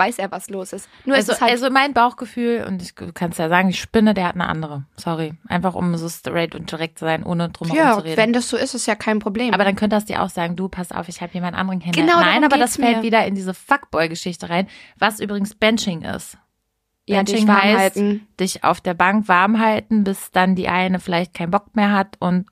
weiß er, was los ist. Nur Also, es ist halt, also mein Bauchgefühl, und ich, du kannst ja sagen, die Spinne, der hat eine andere. Sorry. Einfach um so straight und direkt zu sein, ohne drum herum ja, zu reden. wenn das so ist, ist ja kein Problem. aber dann könnte das dir auch sagen, du, pass auf, ich habe jemand anderen kennengelernt. Genau, Nein, aber das fällt mir. wieder in diese Fuckboy-Geschichte rein, was übrigens Benching ist. ja, dich warm heißt, halten. dich auf der Bank warm halten, bis dann die eine vielleicht keinen Bock mehr hat. Und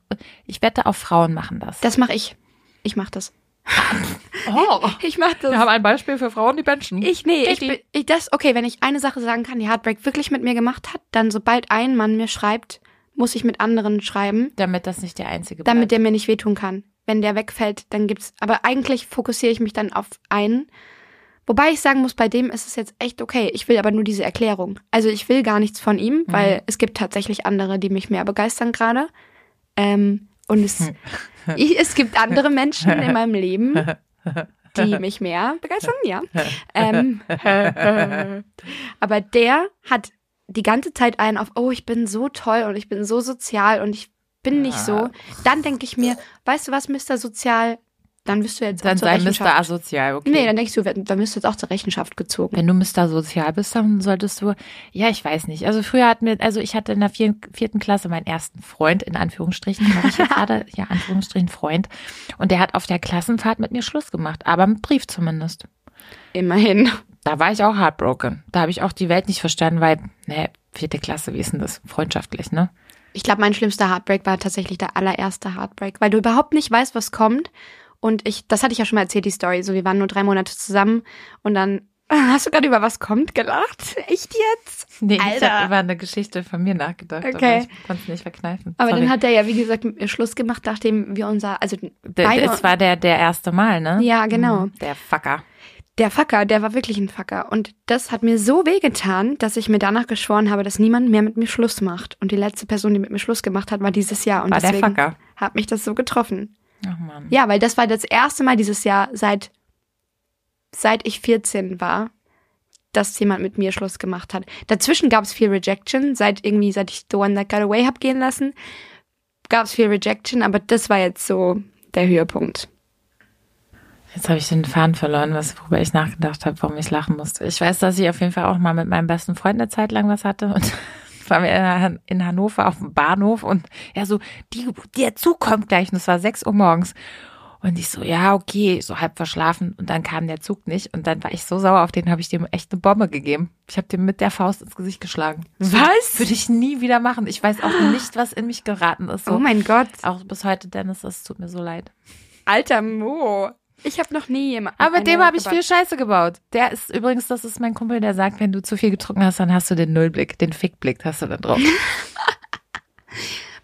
ich wette, auch Frauen machen das. Das mache ich. Ich mache das. oh, Ich mache das. ein Beispiel für Frauen, die benchen. Ich, nee, ich, bin- ich, das, okay, wenn ich eine Sache sagen kann, die Heartbreak wirklich mit mir gemacht hat, dann sobald ein Mann mir schreibt, muss ich mit anderen schreiben, Damit das nicht der einzige damit bleibt. der mir nicht wehtun kann. Wenn der wegfällt, dann gibt's, aber eigentlich fokussiere ich mich dann auf einen. Wobei ich sagen muss, bei dem ist es jetzt echt okay. Ich will aber nur diese Erklärung. Also ich will gar nichts von ihm, weil es gibt tatsächlich andere, die mich mehr begeistern gerade. Ähm, und es, ich, es gibt andere Menschen in meinem Leben, die mich mehr begeistern, ja. Ähm, aber der hat die ganze Zeit einen auf, oh, ich bin so toll und ich bin so sozial und ich bin nicht so. Dann denke ich mir, weißt du was, Mr. Sozial, dann wirst du jetzt Dann auch zur sei Rechenschaft. Mr. Asozial, okay. Nee, dann denkst du, dann wirst du jetzt auch zur Rechenschaft gezogen. Wenn du Mr. Sozial bist, dann solltest du, ja, ich weiß nicht. Also früher hatten wir, also ich hatte in der vierten, vierten Klasse meinen ersten Freund, in Anführungsstrichen, habe ich jetzt gerade, ja, Anführungsstrichen Freund. Und der hat auf der Klassenfahrt mit mir Schluss gemacht, aber mit Brief zumindest. Immerhin. Da war ich auch heartbroken. Da habe ich auch die Welt nicht verstanden, weil, ne, vierte Klasse, wie ist denn das? Freundschaftlich, ne? Ich glaube, mein schlimmster Heartbreak war tatsächlich der allererste Heartbreak, weil du überhaupt nicht weißt, was kommt. Und ich, das hatte ich ja schon mal erzählt, die Story. So, wir waren nur drei Monate zusammen und dann hast du gerade über was kommt gelacht? Echt jetzt? Nee, ich Alter. habe über eine Geschichte von mir nachgedacht, aber Okay. ich konnte es nicht verkneifen. Aber Sorry. dann hat er ja, wie gesagt, mit mir Schluss gemacht, nachdem wir unser, also der, beide, es war der, der erste Mal, ne? Ja, genau. Mhm, Der Fucker. der Fucker, der war wirklich ein Fucker. Und das hat mir so wehgetan, dass ich mir danach geschworen habe, dass niemand mehr mit mir Schluss macht. Und die letzte Person, die mit mir Schluss gemacht hat, war dieses Jahr. Und War der deswegen Fucker. hat mich das so getroffen. Ach man. Ja, weil das war das erste Mal dieses Jahr seit, seit ich 14 war, dass jemand mit mir Schluss gemacht hat. Dazwischen gab es viel Rejection, seit irgendwie, seit ich The One That Got Away hab gehen lassen, gab es viel Rejection, aber das war jetzt so der Höhepunkt. Jetzt habe ich den Faden verloren, was, worüber ich nachgedacht habe, warum ich lachen musste. Ich weiß, dass ich auf jeden Fall auch mal mit meinem besten Freund eine Zeit lang was hatte und waren wir in Han- in Hannover auf dem Bahnhof und er so, die, der Zug kommt gleich und es war 6 Uhr morgens. Und ich so, ja, okay, so halb verschlafen und dann kam der Zug nicht und dann war ich so sauer auf den, habe ich dem echt eine Bombe gegeben. Ich habe dem mit der Faust ins Gesicht geschlagen. Was? Würde ich nie wieder machen. Ich weiß auch nicht, was in mich geraten ist. So. Oh mein Gott. auch bis heute, Dennis, das tut mir so leid. Alter Mo. Ich habe noch nie jemanden. Aber mit dem habe ich viel. Scheiße gebaut. Der ist übrigens, das ist mein Kumpel, der sagt, wenn du zu viel getrunken hast, dann hast du den Nullblick, den Fickblick hast du dann drauf.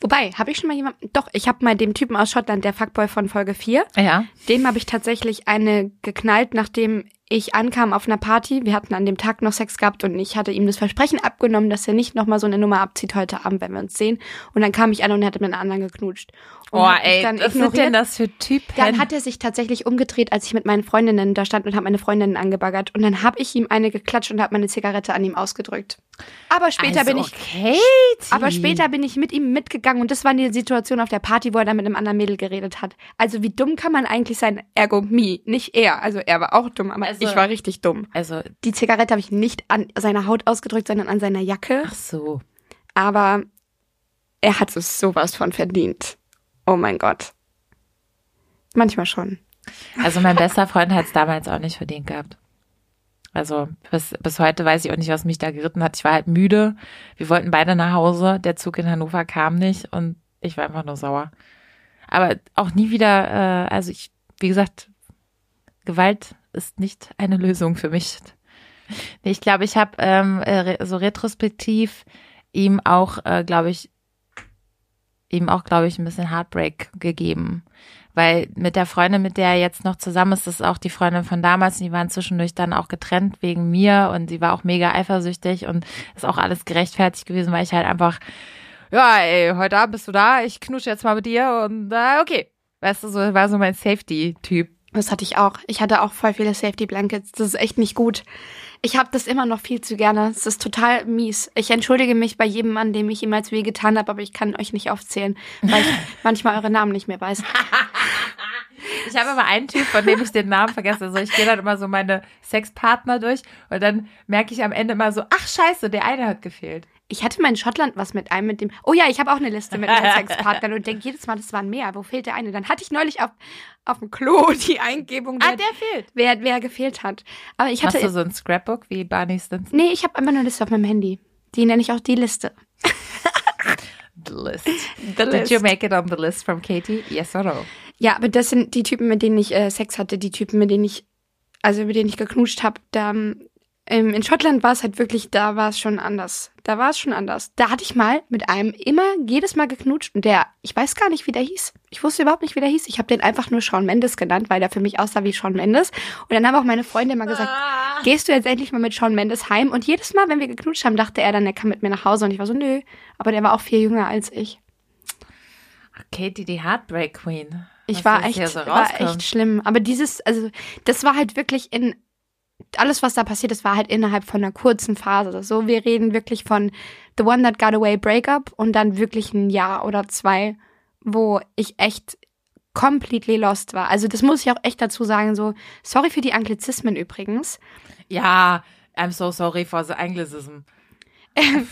Wobei, habe ich schon mal jemanden. Doch, ich habe mal dem Typen aus Schottland, der Fuckboy von Folge 4, ja. dem habe ich tatsächlich eine geknallt, nachdem ich ankam auf einer Party. Wir hatten an dem Tag noch Sex gehabt und ich hatte ihm das Versprechen abgenommen, dass er nicht nochmal so eine Nummer abzieht heute Abend, wenn wir uns sehen. Und dann kam ich an und er hatte mit einer anderen geknutscht. Und Oh, hat ey, dann was sind ignoriert. denn das für Typen? Dann hat er sich tatsächlich umgedreht, als ich mit meinen Freundinnen da stand und habe meine Freundinnen angebaggert. Und dann habe ich ihm eine geklatscht und habe meine Zigarette an ihm ausgedrückt. Aber später also, bin ich Okay, aber später bin ich mit ihm mitgegangen und das war die Situation auf der Party, wo er dann mit einem anderen Mädel geredet hat. Also wie dumm kann man eigentlich sein? Ergo me, nicht er. Also er war auch dumm, aber Also- ich war richtig dumm. Also, Die Zigarette habe ich nicht an seiner Haut ausgedrückt, sondern an seiner Jacke. ach so. Aber er hat es sowas von verdient. Oh mein Gott. Manchmal schon. Also mein bester Freund hat es damals auch nicht verdient gehabt. Also bis, bis heute weiß ich auch nicht, was mich da geritten hat. Ich war halt müde. Wir wollten beide nach Hause. Der Zug in Hannover kam nicht und ich war einfach nur sauer. Aber auch nie wieder, äh, also ich, wie gesagt, Gewalt ist nicht eine Lösung für mich. Ich glaube, ich habe ähm, äh, so retrospektiv ihm auch, äh, glaube ich, ihm auch, glaube ich, ein bisschen Heartbreak gegeben. Weil mit der Freundin, mit der er jetzt noch zusammen ist, das ist auch die Freundin von damals. Die waren zwischendurch dann auch getrennt wegen mir und sie war auch mega eifersüchtig und ist auch alles gerechtfertigt gewesen, weil ich halt einfach, ja, ey, heute Abend bist du da, ich knusche jetzt mal mit dir und äh, okay. Weißt du, so war so mein Safety-Typ. Das hatte ich auch. Ich hatte auch voll viele Safety Blankets. Das ist echt nicht gut. Ich habe das immer noch viel zu gerne. Es ist total mies. Ich entschuldige mich bei jedem Mann, dem ich jemals weh getan habe, aber ich kann euch nicht aufzählen, weil ich manchmal eure Namen nicht mehr weiß. Ich habe aber einen Typ, von dem ich den Namen vergesse. Also ich gehe dann immer so meine Sexpartner durch und dann merke ich am Ende immer so, ach scheiße, der eine hat gefehlt. Ich hatte mal in Schottland was mit einem mit dem. Oh ja, ich habe auch eine Liste mit meinen Sexpartnern und denke jedes Mal, das waren mehr. Wo fehlt der eine? Dann hatte ich neulich auf, auf dem Klo die Eingebung, Ah, wer, der fehlt. wer, wer gefehlt hat. Aber ich hatte. Hast du so ein Scrapbook wie Barney Stinson? nee, ich habe einfach eine Liste auf meinem Handy. Die nenne ich auch die Liste. The list. The Did you make it on the list from Katie? Yes or no? Ja, aber das sind die Typen, mit denen ich äh, Sex hatte, die Typen, mit denen ich, also mit denen ich geknutscht habe. Da, ähm, in Schottland war es halt wirklich, da war es schon anders. Da war es schon anders. Da hatte ich mal mit einem immer jedes Mal geknutscht und der, ich weiß gar nicht, wie der hieß. Ich wusste überhaupt nicht, wie der hieß. Ich habe den einfach nur Shawn Mendes genannt, weil der für mich aussah wie Shawn Mendes. Und dann haben auch meine Freunde immer gesagt, gehst du jetzt endlich mal mit Shawn Mendes heim? Und jedes Mal, wenn wir geknutscht haben, dachte er dann, er kann mit mir nach Hause. Und ich war so, nö. Aber der war auch viel jünger als ich. Katie, die Heartbreak Queen. Ich war echt, so war echt schlimm. Aber dieses, also, das war halt wirklich in, alles, was da passiert ist, war halt innerhalb von einer kurzen Phase. So, wir reden wirklich von The One That Got Away Breakup und dann wirklich ein Jahr oder zwei, wo ich echt completely lost war. Also, das muss ich auch echt dazu sagen, so, sorry für die Anglizismen übrigens. Ja, I'm so sorry for the Anglicism.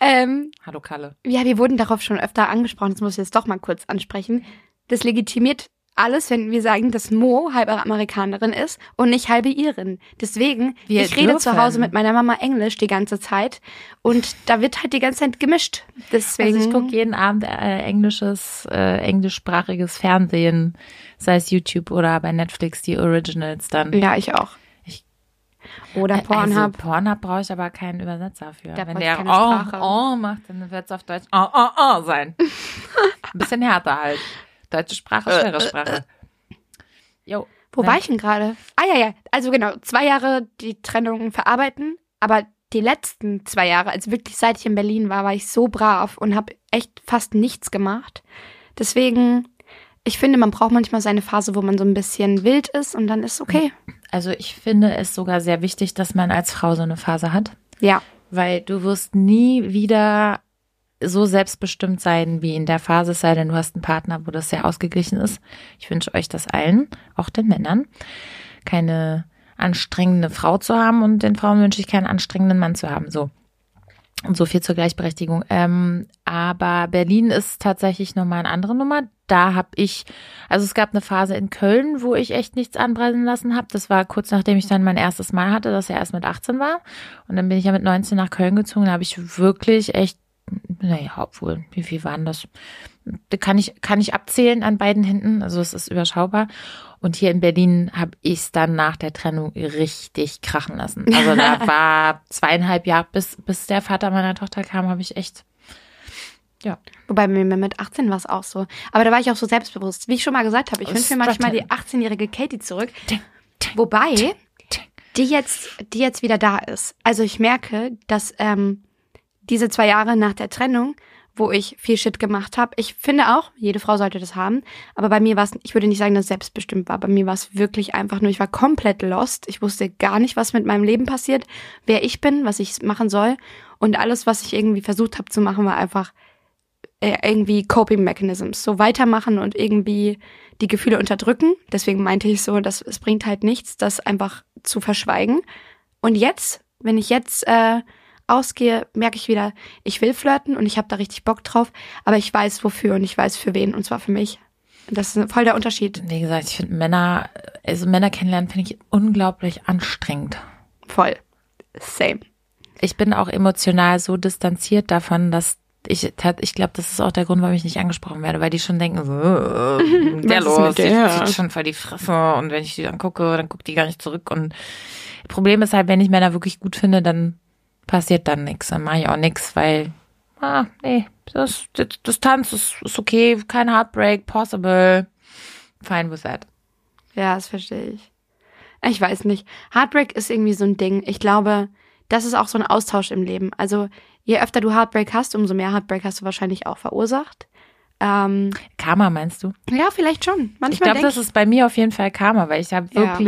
Ähm, Hallo Kalle. ja, wir wurden darauf schon öfter angesprochen, das muss ich jetzt doch mal kurz ansprechen. Das legitimiert alles, wenn wir sagen, dass Mo halbe Amerikanerin ist und nicht halbe Irin. Deswegen, Wir ich rede zu dürfen. Hause mit meiner Mama Englisch die ganze Zeit und da wird halt die ganze Zeit gemischt. Deswegen, Also ich gucke jeden Abend äh, englisches, äh, englischsprachiges Fernsehen, sei es YouTube oder bei Netflix die Originals dann. ja, ich auch. Oder Also Pornhub. Pornhub brauche ich aber keinen Übersetzer für. Da Wenn der keine oh, Sprache. oh macht, dann wird es auf Deutsch oh, oh, oh sein. Ein bisschen härter halt. Deutsche Sprache, Äh, schwere Sprache. Jo. Wo Ne? war ich denn gerade? Ah ja, ja. Also genau, zwei Jahre die Trennung verarbeiten, aber die letzten zwei Jahre, also wirklich seit ich in Berlin war, war ich so brav und habe echt fast nichts gemacht. Deswegen, ich finde, man braucht manchmal seine Phase, wo man so ein bisschen wild ist und dann ist okay. Also ich finde es sogar sehr wichtig, dass man als Frau so eine Phase hat. Ja, Weil du wirst nie wieder so selbstbestimmt sein wie in der Phase, sei denn, du hast einen Partner, wo das sehr ausgeglichen ist. Ich wünsche euch das allen, auch den Männern, keine anstrengende Frau zu haben und den Frauen wünsche ich keinen anstrengenden Mann zu haben. So. Und so viel zur Gleichberechtigung. Ähm, aber Berlin ist tatsächlich nochmal eine andere Nummer. Da habe ich, also es gab eine Phase in Köln, wo ich echt nichts anbrennen lassen habe. Das war kurz nachdem ich dann mein erstes Mal hatte, das ja erst mit 18 war. Und dann bin ich ja mit 19 nach Köln gezogen. Da habe ich wirklich echt, naja, obwohl, wie viel waren das? Da kann ich, kann ich abzählen an beiden Händen. Also es ist überschaubar. Und hier in Berlin habe ich es dann nach der Trennung richtig krachen lassen. Also da war zweieinhalb Jahre, bis, bis der Vater meiner Tochter kam, habe ich echt, ja. wobei mir mit 18 war es auch so. Aber da war ich auch so selbstbewusst. Wie ich schon mal gesagt habe, ich wünsche mir manchmal die 18-jährige Katie zurück. Wobei, die jetzt, die jetzt wieder da ist. Also ich merke, dass ähm, diese zwei Jahre nach der Trennung, wo ich viel Shit gemacht habe, ich finde auch, jede Frau sollte das haben, aber bei mir war es, ich würde nicht sagen, dass es selbstbestimmt war. Bei mir war es wirklich einfach nur, ich war komplett lost. Ich wusste gar nicht, was mit meinem Leben passiert, wer ich bin, was ich machen soll. Und alles, was ich irgendwie versucht habe zu machen, war einfach äh, irgendwie Coping Mechanisms. So weitermachen und irgendwie die Gefühle unterdrücken. Deswegen meinte ich so, dass es bringt halt nichts, das einfach zu verschweigen. Und jetzt, wenn ich jetzt äh, ausgehe, merke ich wieder, ich will flirten und ich habe da richtig Bock drauf, aber ich weiß wofür und ich weiß für wen und zwar für mich. Und das ist voll der Unterschied. Wie gesagt, ich finde Männer, also Männer kennenlernen finde ich unglaublich anstrengend. Voll. Same. Ich bin auch emotional so distanziert davon, dass ich, ich glaube, das ist auch der Grund, warum ich nicht angesprochen werde, weil die schon denken, so, äh, der los, die der? zieht schon voll die Fresse und wenn ich die dann gucke, dann guckt die gar nicht zurück und Problem ist halt, wenn ich Männer wirklich gut finde, dann passiert dann nichts, dann mache ich auch nichts, weil, ah, nee, das, das Distanz ist, ist okay, kein Heartbreak, possible, fine with that. Ja, das verstehe ich. Ich weiß nicht. Heartbreak ist irgendwie so ein Ding. Ich glaube, das ist auch so ein Austausch im Leben. Also je öfter du Heartbreak hast, umso mehr Heartbreak hast du wahrscheinlich auch verursacht. Ähm, Karma meinst du? ja, vielleicht schon. Manchmal Ich glaube, das ist bei mir auf jeden Fall Karma, weil ich habe Ja.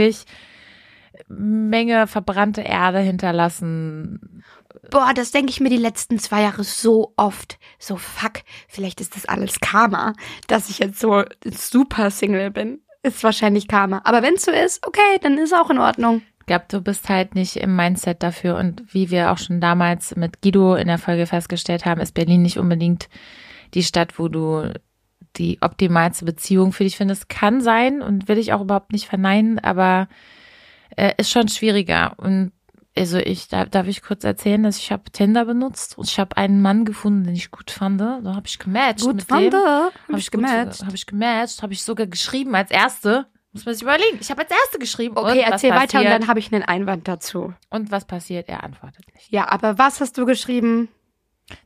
Menge verbrannte Erde hinterlassen. Boah, das denke ich mir die letzten zwei Jahre so oft. So, fuck, vielleicht ist das alles Karma, dass ich jetzt so super Single bin. ist wahrscheinlich Karma. Aber wenn es so ist, okay, dann ist auch in Ordnung. Ich glaube, du bist halt nicht im Mindset dafür. Und wie wir auch schon damals mit Guido in der Folge festgestellt haben, ist Berlin nicht unbedingt die Stadt, wo du die optimalste Beziehung für dich findest. Kann sein und will ich auch überhaupt nicht verneinen, aber äh, ist schon schwieriger. Und also ich, da, darf ich kurz erzählen, dass ich habe Tinder benutzt und ich habe einen Mann gefunden, den ich gut fand. Da habe ich gematcht Gut mit fand. Habe ich gematcht. Habe ich gematcht, habe ich sogar geschrieben als erste. Muss man sich überlegen. Ich habe als erste geschrieben. Okay, erzähl weiter und dann habe ich einen Einwand dazu. Und was passiert? Er antwortet nicht. Ja, aber was hast du geschrieben?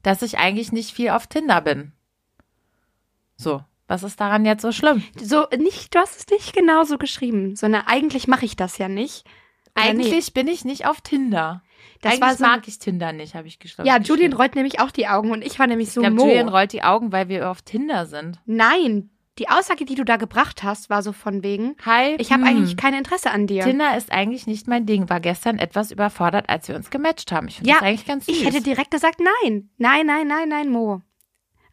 Dass ich eigentlich nicht viel auf Tinder bin. So, was ist daran jetzt so schlimm? So, nicht, du hast es nicht genauso geschrieben, sondern eigentlich mache ich das ja nicht. Oder Eigentlich bin ich nicht auf Tinder. Das eigentlich war so- mag ich Tinder nicht, habe ich geschrieben. Ja, Julian rollt nämlich auch die Augen und ich war nämlich so Ich glaube, Mo. Julian rollt die Augen, weil wir auf Tinder sind. Nein, die Aussage, die du da gebracht hast, war so von wegen, Hi. ich habe hm, eigentlich kein Interesse an dir. Tinder ist eigentlich nicht mein Ding. War gestern etwas überfordert, als wir uns gematcht haben. Ich finde Ja, das eigentlich ganz süß. Ich hätte direkt gesagt, nein, nein, nein, nein, nein, Mo.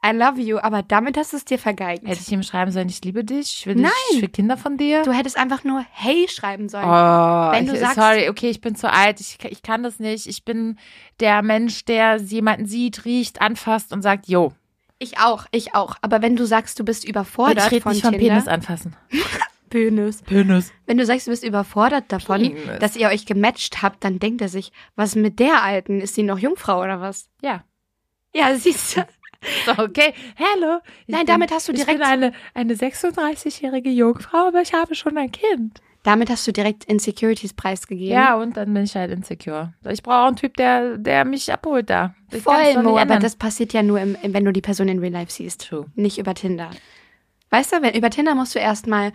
I love you, aber damit hast du es dir vergeigt. Hätte ich ihm schreiben sollen, ich liebe dich, ich will, Nein. Dich, ich will Kinder von dir. Du hättest einfach nur Hey schreiben sollen. Oh, Wenn du ich, sagst- sorry, okay, ich bin zu alt, ich, ich kann das nicht. Ich bin der Mensch, der jemanden sieht, riecht, anfasst und sagt, yo. Ich auch, ich auch. Aber wenn du sagst, du bist überfordert ich rede von nicht von Tinder, Penis anfassen. Penis. Penis. Wenn du sagst, du bist überfordert davon, Penis. dass ihr euch gematcht habt, dann denkt er sich, was mit der Alten? Ist sie noch Jungfrau oder was? Ja. Ja, siehst du. So, okay. Hello. Ich Nein, damit hast du Ich direkt- bin eine, eine 36-jährige Jungfrau, aber ich habe schon ein Kind. Damit hast du direkt Insecurities preisgegeben. Ja, und dann bin ich halt insecure. Ich brauche auch einen Typ, der, der mich abholt da. Ich voll, Mo, aber das passiert ja nur, im, wenn du die Person in Real Life siehst. True. Nicht über Tinder. Weißt du, wenn, über Tinder musst du erstmal.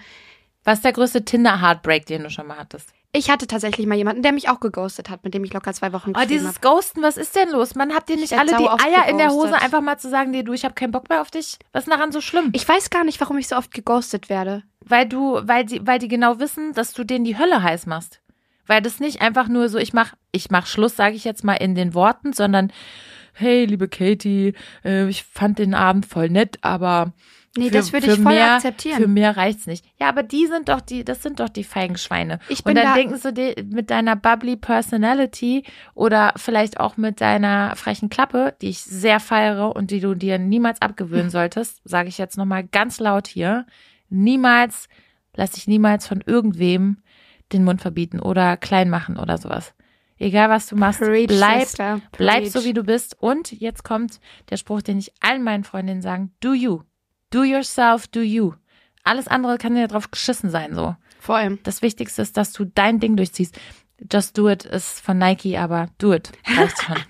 Was ist der größte Tinder-Heartbreak, den du schon mal hattest? Ich hatte tatsächlich mal jemanden, der mich auch geghostet hat, mit dem ich locker zwei Wochen Oh, geschrieben dieses habe. Ghosten, was ist denn los? Man habt ihr nicht werd alle die Eier in der Hose, geghostet. einfach mal zu sagen, nee, du, ich habe keinen Bock mehr auf dich? Was ist daran so schlimm? Ich weiß gar nicht, warum ich so oft geghostet werde. weil du, weil die, weil die genau wissen, dass du denen die Hölle heiß machst. Weil das nicht einfach nur so, ich mach, ich mach Schluss, sage ich jetzt mal in den Worten, sondern hey, liebe Katie, äh, ich fand den Abend voll nett, aber Nee, für, das würde ich voll mehr, akzeptieren. Für mehr reicht's nicht. Ja, aber die sind doch die, das sind doch die feigen Schweine. Ich Und bin dann da- denken sie dir mit deiner bubbly Personality oder vielleicht auch mit deiner frechen Klappe, die ich sehr feiere und die du dir niemals abgewöhnen solltest, sage ich jetzt nochmal ganz laut hier. Niemals, lass dich niemals von irgendwem den Mund verbieten oder klein machen oder sowas. Egal was du machst, Preach, bleib, bleib so wie du bist. Und jetzt kommt der Spruch, den ich allen meinen Freundinnen sagen, do you. Do yourself, do you. Alles andere kann dir drauf geschissen sein, so. Voll. Das Wichtigste ist, dass du dein Ding durchziehst. Just do it ist von Nike, aber do it. Reicht schon.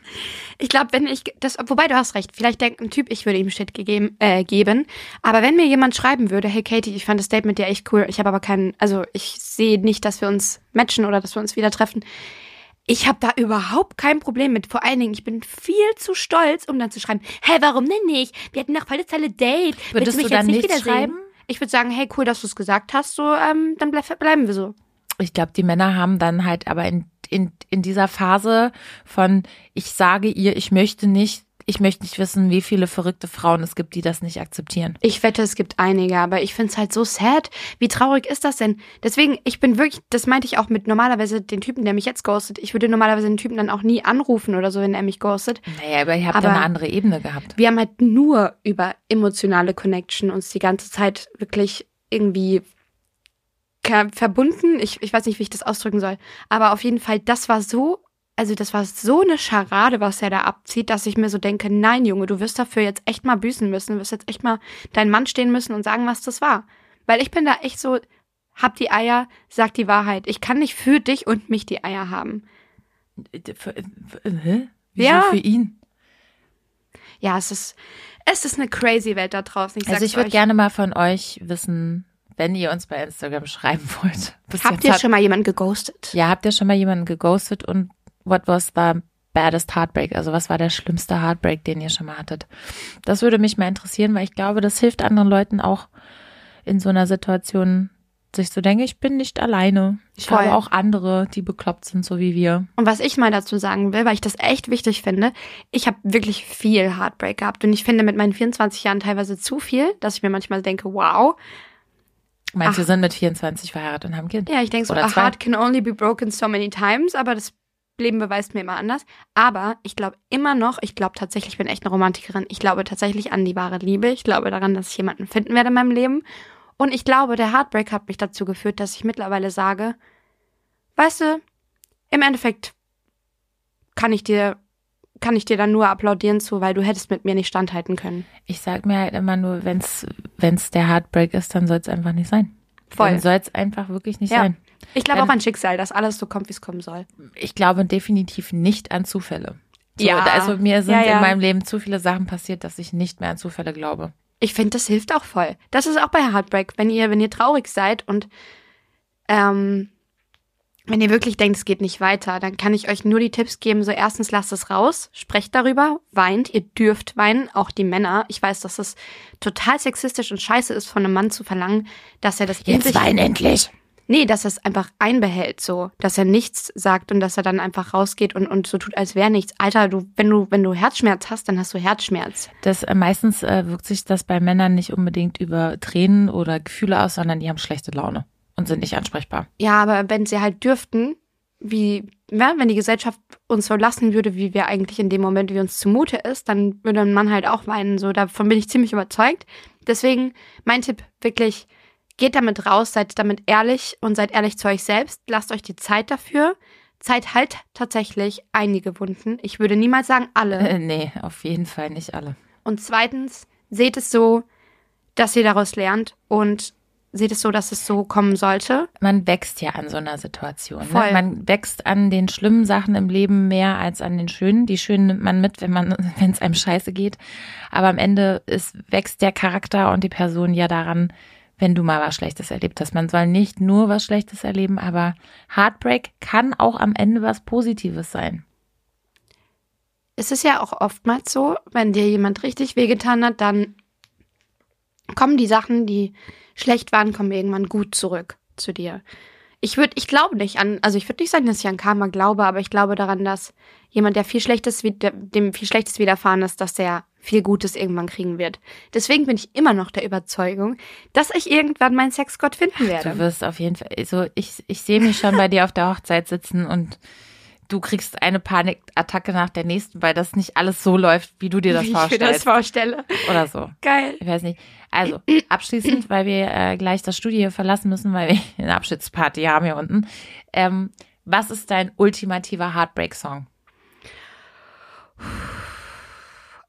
Ich glaube, wenn ich das, wobei du hast recht, vielleicht denkt ein Typ, ich würde ihm Shit gegeben, äh, geben. Aber wenn mir jemand schreiben würde, hey Katie, ich fand das Date mit dir echt cool, ich habe aber keinen, also ich sehe nicht, dass wir uns matchen oder dass wir uns wieder treffen. Ich habe da überhaupt kein Problem mit. Vor allen Dingen, ich bin viel zu stolz, um dann zu schreiben, hä, warum denn nicht? Wir hatten noch voll das tolle Date. Willst Würdest mich du dann jetzt nicht wiedersehen? schreiben? Ich würde sagen, hey, cool, dass du es gesagt hast, so, ähm, dann bleib, bleiben wir so. Ich glaube, die Männer haben dann halt aber in, in, in dieser Phase von, ich sage ihr, ich möchte nicht, ich möchte nicht wissen, wie viele verrückte Frauen es gibt, die das nicht akzeptieren. Ich wette, es gibt einige, aber ich find's halt so sad. Wie traurig ist das denn? Deswegen, ich bin wirklich, das meinte ich auch mit normalerweise den Typen, der mich jetzt ghostet. Ich würde normalerweise den Typen dann auch nie anrufen oder so, wenn er mich ghostet. Naja, aber ihr habt Aber- ja eine andere Ebene gehabt. Wir haben halt nur über emotionale Connection uns die ganze Zeit wirklich irgendwie verbunden. Ich, ich weiß nicht, wie ich das ausdrücken soll. Aber auf jeden Fall, das war so, also das war so eine Scharade, was er da abzieht, dass ich mir so denke, nein, Junge, du wirst dafür jetzt echt mal büßen müssen. Du wirst jetzt echt mal deinen Mann stehen müssen und sagen, was das war. Weil ich bin da echt so, hab die Eier, sag die Wahrheit. Ich kann nicht für dich und mich die Eier haben. Für, für, hä? Wieso Ja. für ihn? Ja, es ist, es ist eine crazy Welt da draußen. Ich Also ich würde gerne mal von euch wissen, wenn ihr uns bei Instagram schreiben wollt. Habt ihr schon mal jemanden geghostet? Ja, habt ihr schon mal jemanden geghostet und what was the baddest heartbreak? Also was war der schlimmste Heartbreak, den ihr schon mal hattet? Das würde mich mal interessieren, weil ich glaube, das hilft anderen Leuten auch in so einer Situation, sich zu denken, ich bin nicht alleine. Ich Voll. habe auch andere, die bekloppt sind, so wie wir. Und was ich mal dazu sagen will, weil ich das echt wichtig finde, ich habe wirklich viel Heartbreak gehabt und ich finde mit meinen 24 Jahren teilweise zu viel, dass ich mir manchmal denke, wow. Manche Ach. sind mit 24 verheiratet und haben Kind. Ja, ich denke so, a heart can only be broken so many times, aber das Leben beweist mir immer anders. Aber ich glaube immer noch, ich glaube tatsächlich, ich bin echt eine Romantikerin. Ich glaube tatsächlich an die wahre Liebe. Ich glaube daran, dass ich jemanden finden werde in meinem Leben. Und ich glaube, der Heartbreak hat mich dazu geführt, dass ich mittlerweile sage, weißt du, im Endeffekt kann ich dir, kann ich dir dann nur applaudieren zu, weil du hättest mit mir nicht standhalten können. Ich sag mir halt immer nur, wenn's wenn's der Heartbreak ist, dann soll es einfach nicht sein. Voll. Dann soll es einfach wirklich nicht Ja. sein. Ich glaube auch an Schicksal, dass alles so kommt, wie es kommen soll. Ich glaube definitiv nicht an Zufälle. So, Ja. Also mir sind Ja, ja. in meinem Leben zu viele Sachen passiert, dass ich nicht mehr an Zufälle glaube. Ich finde, das hilft auch voll. Das ist auch bei Heartbreak, wenn ihr, wenn ihr traurig seid und ähm, wenn ihr wirklich denkt, es geht nicht weiter, dann kann ich euch nur die Tipps geben. So erstens lasst es raus, sprecht darüber, weint, ihr dürft weinen, auch die Männer. Ich weiß, dass es total sexistisch und scheiße ist, von einem Mann zu verlangen, dass er das in sich endlich. Nee, dass er es einfach einbehält, so, dass er nichts sagt und dass er dann einfach rausgeht und, und so tut, als wäre nichts. Alter, du, wenn du, wenn du Herzschmerz hast, dann hast du Herzschmerz. Das äh, meistens äh, wirkt sich das bei Männern nicht unbedingt über Tränen oder Gefühle aus, sondern die haben schlechte Laune und sind nicht ansprechbar. Ja, aber wenn sie halt dürften, wie, ja, wenn die Gesellschaft uns so lassen würde, wie wir eigentlich in dem Moment, wie uns zumute ist, dann würde ein Mann halt auch weinen. So, davon bin ich ziemlich überzeugt. Deswegen mein Tipp wirklich, geht damit raus, seid damit ehrlich und seid ehrlich zu euch selbst. Lasst euch die Zeit dafür. Zeit halt tatsächlich einige Wunden. Ich würde niemals sagen alle. Äh, nee, auf jeden Fall nicht alle. Und zweitens, seht es so, dass ihr daraus lernt und seht es so, dass es so kommen sollte. Man wächst ja an so einer Situation. Ne? Man wächst an den schlimmen Sachen im Leben mehr als an den schönen. Die schönen nimmt man mit, wenn man, wenn es einem scheiße geht. Aber am Ende ist, wächst der Charakter und die Person ja daran, wenn du mal was Schlechtes erlebt hast. Man soll nicht nur was Schlechtes erleben, aber Heartbreak kann auch am Ende was Positives sein. es ist ja auch oftmals so, wenn dir jemand richtig wehgetan hat, dann kommen die Sachen, die schlecht waren, kommen irgendwann gut zurück zu dir. Ich würde, ich glaube nicht an, also ich würde nicht sagen, dass ich an Karma glaube, aber ich glaube daran, dass jemand, der viel Schlechtes, dem viel Schlechtes widerfahren ist, dass der viel Gutes irgendwann kriegen wird. Deswegen bin ich immer noch der Überzeugung, dass ich irgendwann meinen Sexgott finden Du werde. wirst auf jeden Fall, also ich, ich sehe mich schon bei dir auf der Hochzeit sitzen und du kriegst eine Panikattacke nach der nächsten, weil das nicht alles so läuft, wie du dir das Wie ich mir vorstellst. das vorstelle. oder so. Geil. Ich weiß nicht. Also, abschließend, weil wir äh, gleich das Studio hier verlassen müssen, weil wir eine Abschiedsparty haben hier unten. Ähm, was ist dein ultimativer Heartbreak-Song?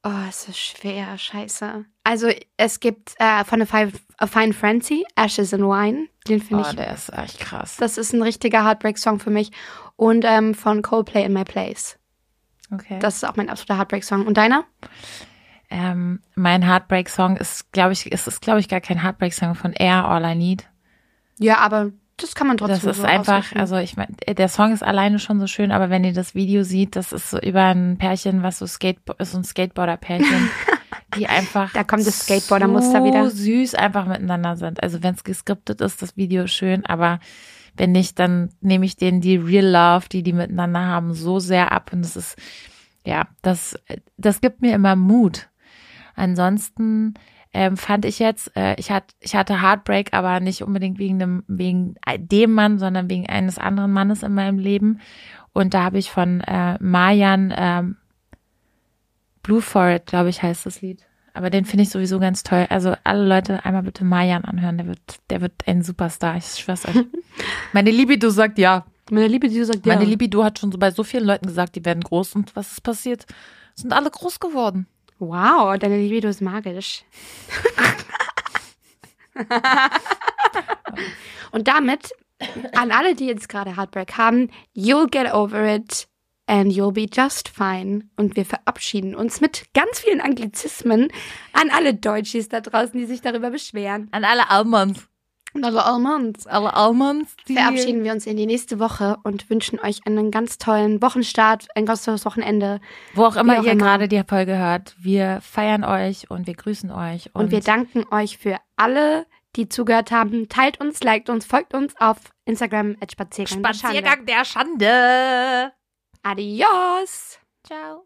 Oh, es ist schwer, scheiße. Also es gibt äh, von A Fine, A Fine Frenzy, Ashes and Wine. Den finde Oh, ich, der ist echt krass. das ist ein richtiger Heartbreak-Song für mich. Und ähm, von Coldplay In My Place. Okay. Das ist auch mein absoluter Heartbreak-Song. Und deiner? ähm, mein Heartbreak-Song ist, glaube ich, es ist, glaube ich, gar kein Heartbreak-Song von Air, All I Need. Ja, aber das kann man trotzdem Das ist so einfach, ausrichten. also ich meine, der Song ist alleine schon so schön, aber wenn ihr das Video sieht, das ist so über ein Pärchen, was so Skate, so ein Skateboarder-Pärchen, die einfach Da kommt das Skateboarder-Muster so wieder. süß einfach miteinander sind. Also wenn es geskriptet ist, das Video ist schön, aber wenn nicht, dann nehme ich denen die Real Love, die die miteinander haben, so sehr ab und das ist, ja, das, das gibt mir immer Mut. Ansonsten ähm, fand ich jetzt, äh, ich, hatte, ich hatte Heartbreak, aber nicht unbedingt wegen dem, wegen dem Mann, sondern wegen eines anderen Mannes in meinem Leben. Und da habe ich von äh, Marjan ähm, Blue Forest, glaube ich, heißt das Lied. Aber den finde ich sowieso ganz toll. Also alle Leute einmal bitte Marjan anhören. Der wird, der wird ein Superstar. Ich schwör's euch. Meine Libido sagt ja. Meine Liebe, die sagt ja. Meine Libido hat schon so bei so vielen Leuten gesagt, die werden groß. Und was ist passiert? Sind alle groß geworden. Wow, deine Libido ist magisch. Und damit an alle, die jetzt gerade Heartbreak haben, you'll get over it and you'll be just fine. Und wir verabschieden uns mit ganz vielen Anglizismen an alle Deutschies da draußen, die sich darüber beschweren. An alle Almonds. Und alle Almonds. Alle Almonds, die Verabschieden wir uns in die nächste Woche und wünschen euch einen ganz tollen Wochenstart, ein ganz tolles Wochenende. Wo auch immer auch ihr immer. gerade die Folge hört. Wir feiern euch und wir grüßen euch. Und, wir danken euch für alle, die zugehört haben. Teilt uns, liked uns, folgt uns auf Instagram at Spaziergang. der Schande. Spaziergang der Schande. Adios. Ciao.